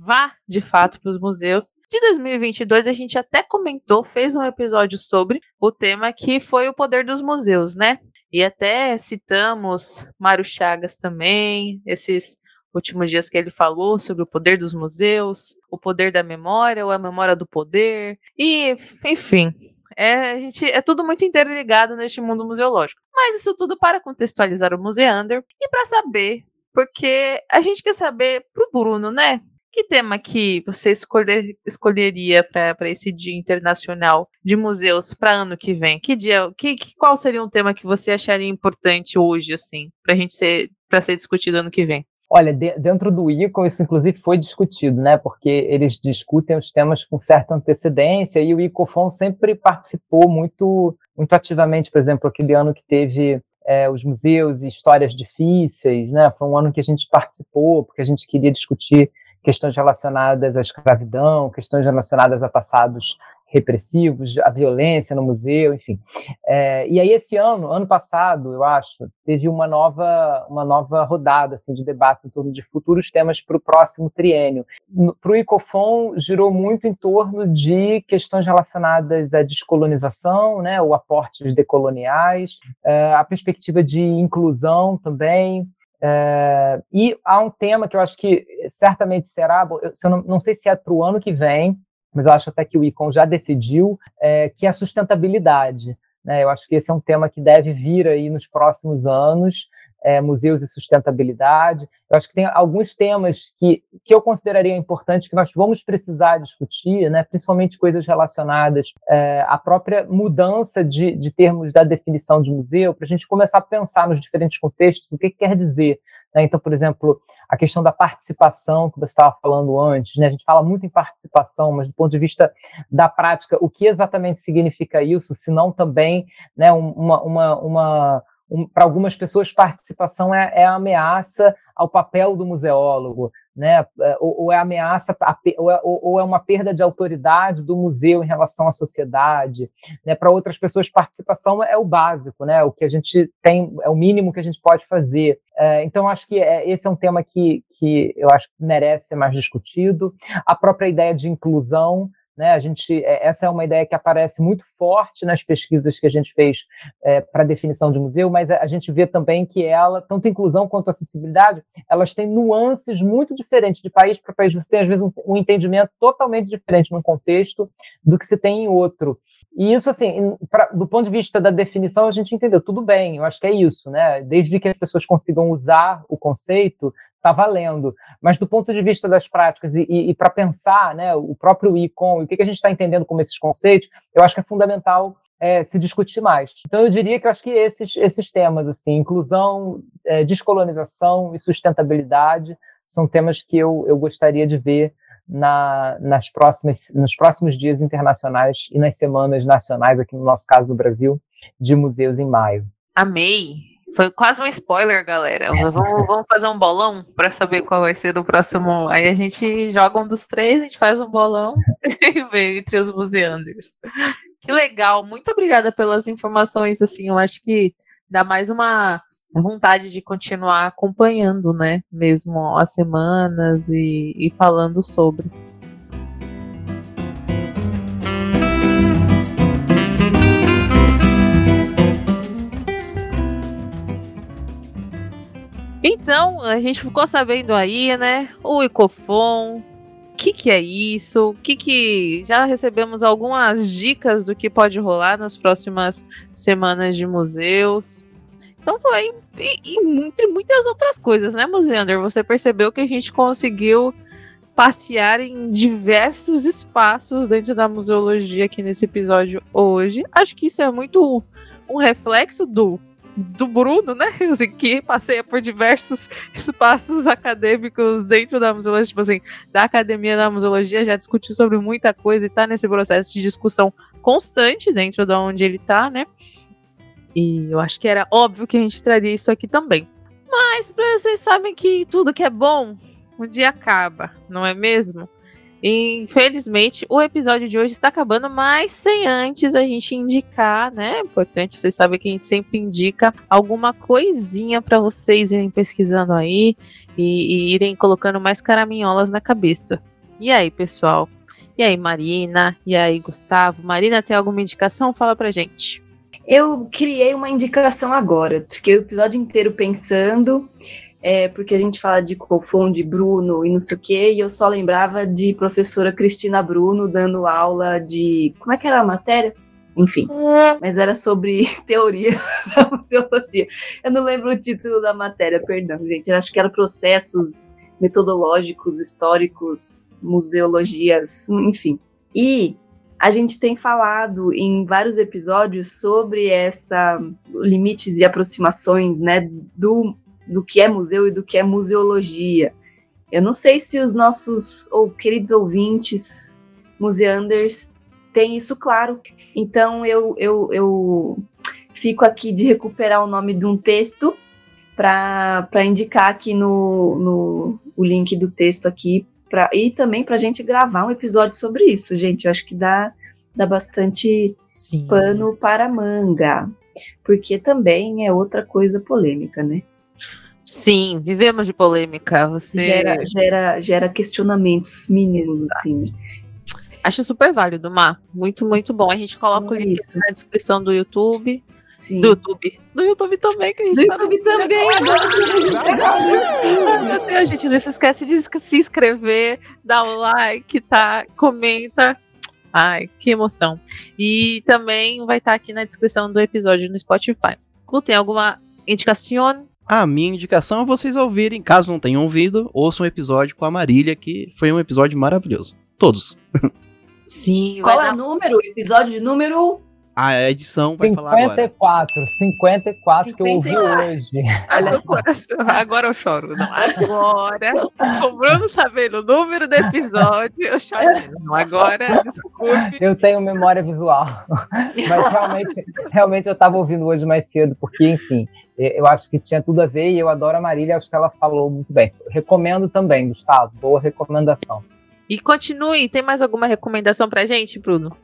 vá de fato para os museus. De 2022 a gente até comentou, fez um episódio sobre o tema que foi o poder dos museus, né? E até citamos Mário Chagas também, esses últimos dias que ele falou sobre o poder dos museus, o poder da memória ou a memória do poder, e enfim. É, a gente, é tudo muito interligado neste mundo museológico. Mas isso tudo para contextualizar o Museander e para saber, porque a gente quer saber pro Bruno, né? Que tema que você escolher, escolheria para esse Dia Internacional de Museus para ano que vem? Que dia, que, que, qual seria um tema que você acharia importante hoje, assim, para gente ser para ser discutido ano que vem? Olha, de, dentro do ICO isso inclusive foi discutido, né? Porque eles discutem os temas com certa antecedência e o ICOFON sempre participou muito, muito ativamente, por exemplo, aquele ano que teve é, os museus e histórias difíceis, né? Foi um ano que a gente participou porque a gente queria discutir questões relacionadas à escravidão, questões relacionadas a passados repressivos, a violência no museu, enfim. É, e aí esse ano, ano passado, eu acho, teve uma nova, uma nova rodada assim, de debates em torno de futuros temas para o próximo triênio. Para o ICOFON, girou muito em torno de questões relacionadas à descolonização, né, o aportes decoloniais, é, a perspectiva de inclusão também, é, e há um tema que eu acho que certamente será, eu não, não sei se é para o ano que vem, mas eu acho até que o ICON já decidiu, é, que é a sustentabilidade. Né? Eu acho que esse é um tema que deve vir aí nos próximos anos, é, museus e sustentabilidade. Eu acho que tem alguns temas que, que eu consideraria importantes que nós vamos precisar discutir, né? principalmente coisas relacionadas é, à própria mudança de, de termos da definição de museu, para a gente começar a pensar nos diferentes contextos o que, que quer dizer. Né? Então, por exemplo, a questão da participação que você estava falando antes, né? A gente fala muito em participação, mas do ponto de vista da prática, o que exatamente significa isso, se não também, né, uma, uma, uma um, para algumas pessoas, participação é, é ameaça ao papel do museólogo, né? É, ou, ou é ameaça, ou, é, ou, é, uma perda de autoridade do museu em relação à sociedade. Né? Para outras pessoas, participação é o básico, né? O que a gente tem, é o mínimo que a gente pode fazer. É, então, acho que é, esse é um tema que, que eu acho que merece ser mais discutido. A própria ideia de inclusão, né? A gente, é, essa é uma ideia que aparece muito forte nas pesquisas que a gente fez é, para definição de museu, mas a gente vê também que ela, tanto inclusão quanto acessibilidade, elas têm nuances muito diferentes de país para país. Você tem, às vezes, um, um entendimento totalmente diferente num contexto do que se tem em outro. E isso, assim, pra, do ponto de vista da definição, a gente entendeu, tudo bem, eu acho que é isso, né? Desde que as pessoas consigam usar o conceito, está valendo. Mas do ponto de vista das práticas e, e, e para pensar né, o próprio ICOM e o que, que a gente está entendendo como esses conceitos, eu acho que é fundamental é, se discutir mais. Então, eu diria que eu acho que esses, esses temas, assim, inclusão, é, descolonização e sustentabilidade, são temas que eu, eu gostaria de ver na, nas próximas, nos próximos dias internacionais e nas semanas nacionais, aqui no nosso caso do Brasil, de museus em maio. Amei! Foi quase um spoiler, galera. Vamos, vamos fazer um bolão para saber qual vai ser o próximo. Aí a gente joga um dos três, a gente faz um bolão e vê entre os museanders. Que legal, muito obrigada pelas informações. Assim, eu acho que dá mais uma vontade de continuar acompanhando, né? Mesmo as semanas e, e falando sobre. Então, a gente ficou sabendo aí, né? O Icofon, o que, que é isso? O que, que. Já recebemos algumas dicas do que pode rolar nas próximas semanas de museus. Então foi. E, e entre muitas outras coisas, né, Museander? Você percebeu que a gente conseguiu passear em diversos espaços dentro da museologia aqui nesse episódio hoje. Acho que isso é muito um reflexo do do Bruno, né? Assim, que passeia por diversos espaços acadêmicos dentro da museologia, tipo assim, da academia da museologia, já discutiu sobre muita coisa e tá nesse processo de discussão constante dentro de onde ele tá, né? E eu acho que era óbvio que a gente traria isso aqui também. Mas vocês sabem que tudo que é bom, um dia acaba, não é mesmo? Infelizmente, o episódio de hoje está acabando, mas sem antes a gente indicar, né? Importante, vocês sabem que a gente sempre indica alguma coisinha para vocês irem pesquisando aí e, e irem colocando mais caraminholas na cabeça. E aí, pessoal? E aí, Marina? E aí, Gustavo? Marina, tem alguma indicação? Fala pra gente. Eu criei uma indicação agora. Fiquei o episódio inteiro pensando é, porque a gente fala de Cofon, de Bruno e não sei o quê, e eu só lembrava de professora Cristina Bruno dando aula de. Como é que era a matéria? Enfim, mas era sobre teoria da museologia. Eu não lembro o título da matéria, perdão, gente. Eu acho que era processos metodológicos, históricos, museologias, enfim. E a gente tem falado em vários episódios sobre essa limites e aproximações, né, do do que é museu e do que é museologia. Eu não sei se os nossos ou queridos ouvintes museanders têm isso claro. Então eu, eu, eu fico aqui de recuperar o nome de um texto para indicar aqui no, no o link do texto aqui pra, e também para a gente gravar um episódio sobre isso, gente. Eu acho que dá, dá bastante Sim. pano para manga, porque também é outra coisa polêmica, né? Sim, vivemos de polêmica. Você gera, gera, gera questionamentos mínimos, assim. Acho super válido, Mar. Muito, muito bom. A gente coloca é o link isso. na descrição do YouTube. Sim. Do YouTube. Do YouTube também, que a gente Do tá YouTube também, agora. Ai, meu Deus, gente, não se esquece de se inscrever, dar o like, tá? Comenta. Ai, que emoção. E também vai estar tá aqui na descrição do episódio no Spotify. Tem alguma indicação a minha indicação é vocês ouvirem, caso não tenham ouvido, ouçam um episódio com a Marília, que foi um episódio maravilhoso. Todos. Sim. Qual é o número? Episódio número a edição vai 54, falar agora. 54, 54 que eu ouvi hoje. Olha agora eu choro. Não, agora, o Bruno sabendo o número do episódio, eu choro. Não, agora, desculpe. Eu tenho memória visual. Mas realmente, realmente eu estava ouvindo hoje mais cedo, porque, enfim, eu acho que tinha tudo a ver e eu adoro a Marília, acho que ela falou muito bem. Recomendo também, Gustavo, boa recomendação. E continue, tem mais alguma recomendação pra gente, Bruno?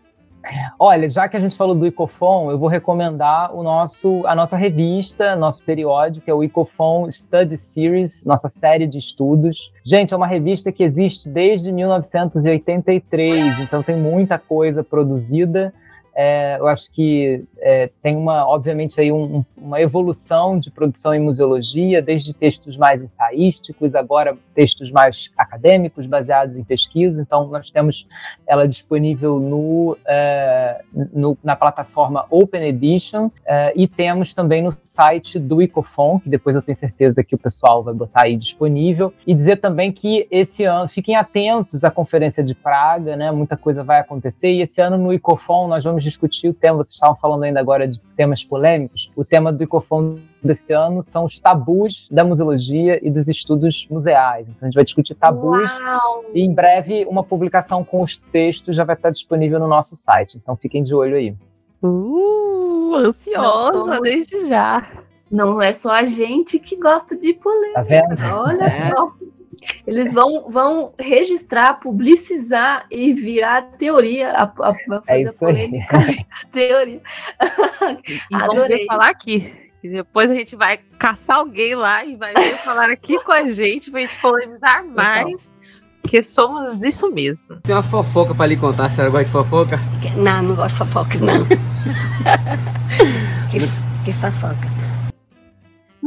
Olha, já que a gente falou do Icofon, eu vou recomendar o nosso, a nossa revista, nosso periódico, que é o Icofon Study Series, nossa série de estudos. Gente, é uma revista que existe desde 1983, então tem muita coisa produzida. É, eu acho que é, tem uma, obviamente, aí um, uma evolução de produção em museologia, desde textos mais ensaísticos, agora textos mais acadêmicos, baseados em pesquisa. Então, nós temos ela disponível no, é, no na plataforma Open Edition é, e temos também no site do Icofon, que depois eu tenho certeza que o pessoal vai botar aí disponível. E dizer também que esse ano, fiquem atentos à Conferência de Praga, né? muita coisa vai acontecer, e esse ano no Icofon nós vamos discutir o tema, vocês estavam falando ainda agora de temas polêmicos, o tema do Icofon desse ano são os tabus da museologia e dos estudos museais. Então a gente vai discutir tabus Uau. e em breve uma publicação com os textos já vai estar disponível no nosso site. Então fiquem de olho aí. Uh, ansiosa somos... desde já. Não é só a gente que gosta de polêmica. Tá vendo? Olha é. só. Eles vão, vão registrar, publicizar e virar teoria, a, a, a fazer é isso polêmica. Aí. teoria. E Adorei. falar aqui. E depois a gente vai caçar alguém lá e vai vir falar aqui com a gente pra gente polemizar então. mais. Porque somos isso mesmo. Tem uma fofoca pra lhe contar, a senhora gosta de fofoca? Não, não gosto de fofoca, não. que, que fofoca.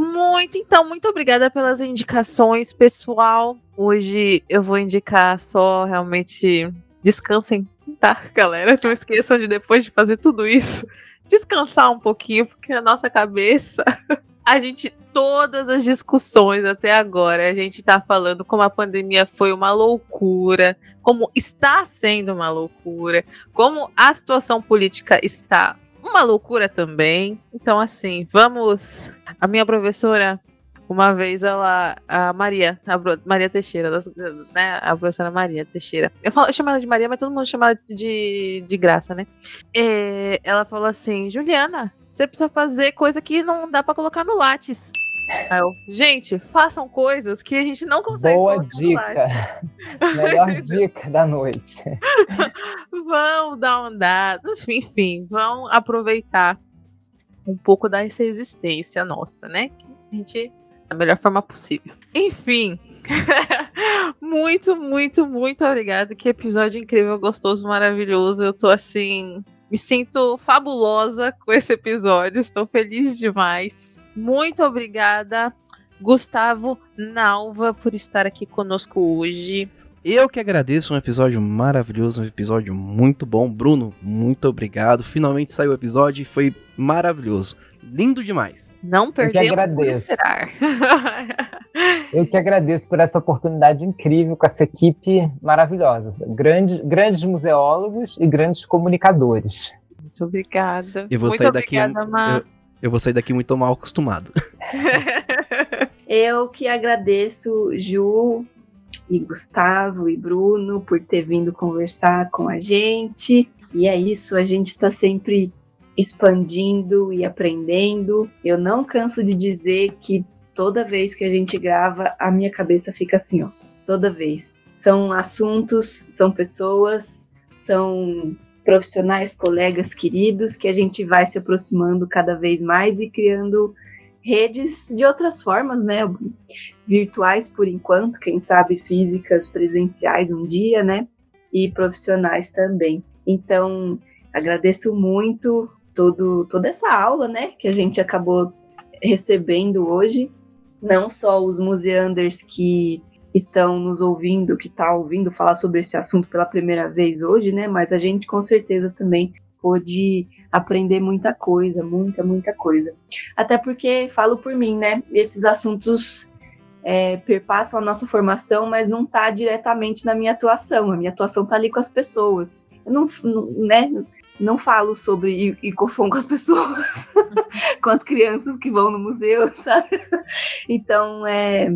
Muito, então, muito obrigada pelas indicações, pessoal. Hoje eu vou indicar só realmente descansem, tá, galera? Não esqueçam de depois de fazer tudo isso, descansar um pouquinho, porque a nossa cabeça, a gente todas as discussões até agora, a gente tá falando como a pandemia foi uma loucura, como está sendo uma loucura, como a situação política está uma loucura também. Então, assim, vamos. A minha professora, uma vez, ela. A Maria, a Maria Teixeira, né? A professora Maria Teixeira. Eu, falo, eu chamo ela de Maria, mas todo mundo chama ela de, de graça, né? E ela falou assim: Juliana, você precisa fazer coisa que não dá para colocar no Lattes. Gente, façam coisas que a gente não consegue. Boa dica. Melhor dica da noite. vão dar uma andada, enfim, vão aproveitar um pouco dessa existência nossa, né? A gente da melhor forma possível. Enfim, muito, muito, muito obrigado. Que episódio incrível, gostoso, maravilhoso. Eu tô assim, me sinto fabulosa com esse episódio. Estou feliz demais. Muito obrigada, Gustavo Nalva, por estar aqui conosco hoje. Eu que agradeço, um episódio maravilhoso, um episódio muito bom. Bruno, muito obrigado. Finalmente saiu o episódio e foi maravilhoso. Lindo demais. Não perdemos por esperar. Eu que agradeço por essa oportunidade incrível com essa equipe maravilhosa. Grandes, grandes museólogos e grandes comunicadores. Muito obrigada. Eu vou muito sair daqui. obrigada, Eu, eu vou sair daqui muito mal acostumado. Eu que agradeço, Ju, e Gustavo e Bruno por ter vindo conversar com a gente. E é isso, a gente está sempre expandindo e aprendendo. Eu não canso de dizer que toda vez que a gente grava, a minha cabeça fica assim, ó, toda vez. São assuntos, são pessoas, são profissionais, colegas queridos que a gente vai se aproximando cada vez mais e criando redes de outras formas, né? Virtuais por enquanto, quem sabe físicas, presenciais um dia, né? E profissionais também. Então, agradeço muito todo, toda essa aula, né? Que a gente acabou recebendo hoje. Não só os museanders que estão nos ouvindo, que está ouvindo falar sobre esse assunto pela primeira vez hoje, né? Mas a gente com certeza também pôde aprender muita coisa, muita, muita coisa. Até porque, falo por mim, né? Esses assuntos é, perpassam a nossa formação, mas não está diretamente na minha atuação. A minha atuação está ali com as pessoas. Eu não, né? Não falo sobre Icofon com as pessoas, com as crianças que vão no museu, sabe? Então, é,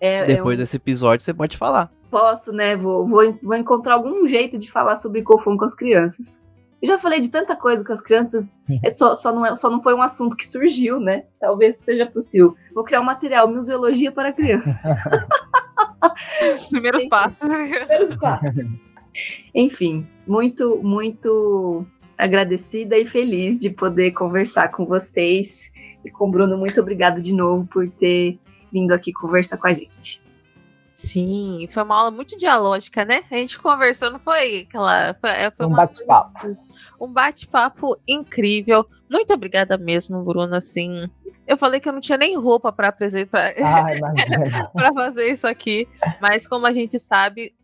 é, Depois é um... desse episódio, você pode falar. Posso, né? Vou, vou, vou encontrar algum jeito de falar sobre Icofon com as crianças. Eu já falei de tanta coisa com as crianças, é só, só, não é, só não foi um assunto que surgiu, né? Talvez seja possível. Vou criar um material, museologia para crianças. Primeiros passos. Primeiros passos. Enfim, muito, muito agradecida e feliz de poder conversar com vocês. E com o Bruno, muito obrigada de novo por ter vindo aqui conversar com a gente. Sim, foi uma aula muito dialógica, né? A gente conversou, não foi aquela. Foi, foi Um bate-papo. assim, Um bate-papo incrível. Muito obrigada mesmo, Bruno. Assim, eu falei que eu não tinha nem roupa para apresentar, Ah, para fazer isso aqui, mas como a gente sabe,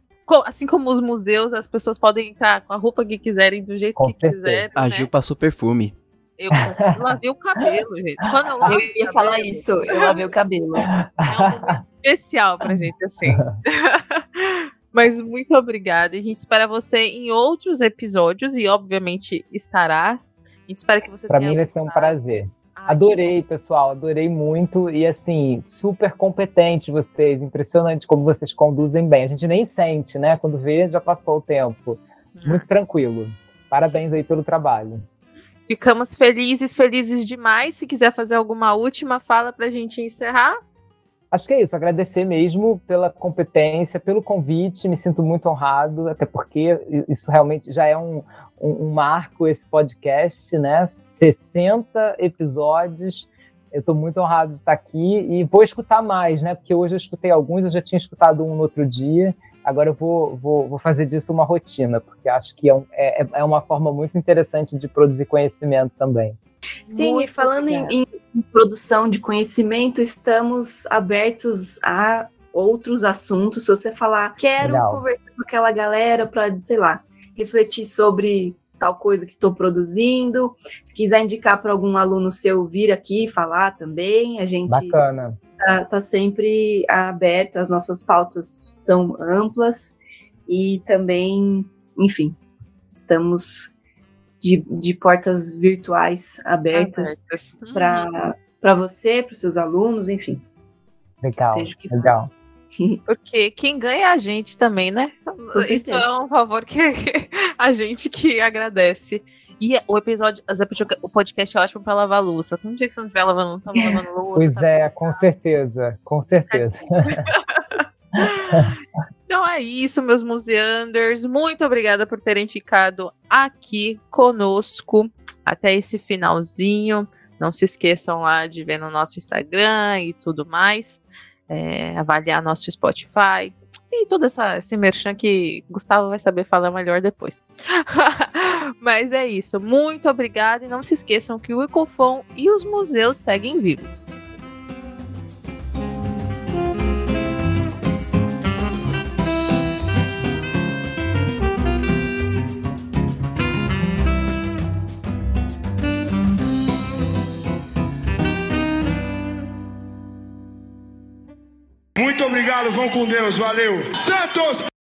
assim como os museus, as pessoas podem entrar com a roupa que quiserem, do jeito Com que certeza. quiserem. A né? Gil passou perfume. Eu, eu lavei o cabelo, gente. Quando eu, Eu ia cabelo, falar isso, eu lavei o cabelo. É um momento especial pra gente, assim. Mas muito obrigada. A gente espera você em outros episódios e, obviamente, estará. A gente espera que você Para tenha mim vai ser um prazer. Adorei, pessoal, adorei muito e assim, super competente vocês, impressionante como vocês conduzem bem. A gente nem sente, né? Quando vê, já passou o tempo. que- Muito tranquilo. Parabéns aí pelo trabalho. Ficamos felizes, felizes demais. Se quiser fazer alguma última fala pra gente encerrar. Acho que é isso, agradecer mesmo pela competência, pelo convite, me sinto muito honrado, até porque isso realmente já é um, um, um marco, esse podcast, né? 60 episódios, eu estou muito honrado de estar aqui e vou escutar mais, né? Porque hoje eu escutei alguns, eu já tinha escutado um no outro dia, agora eu vou, vou, vou fazer disso uma rotina, porque acho que é, um- é, é uma forma muito interessante de produzir conhecimento também. Sim, Muito e falando em, em produção de conhecimento, estamos abertos a outros assuntos. Se você falar, quero Legal. conversar com aquela galera para, sei lá, refletir sobre tal coisa que estou produzindo. Se quiser indicar para algum aluno seu vir aqui falar também, a gente Bacana. tá, tá sempre aberto, as nossas pautas são amplas e também, enfim, estamos de, de portas virtuais abertas Abertas. Uhum. para você, para os seus alunos, enfim. Legal. Seja o que for. Porque quem ganha é a gente também, né? Isso é um favor que a gente que agradece. E o episódio, o podcast é ótimo pra lavar louça. Um dia que você não estiver lavando, tá lavando louça. Pois tá é, com certeza. Com certeza. Então é isso, meus museanders. Muito obrigada por terem ficado aqui conosco até esse finalzinho. Não se esqueçam lá de ver no nosso Instagram e tudo mais. É, avaliar nosso Spotify. E todo essa, esse merchan que Gustavo vai saber falar melhor depois. Mas é isso. Muito obrigada. E não se esqueçam que o Ecofon e os museus seguem vivos. Muito obrigado, vão com Deus, valeu. Santos!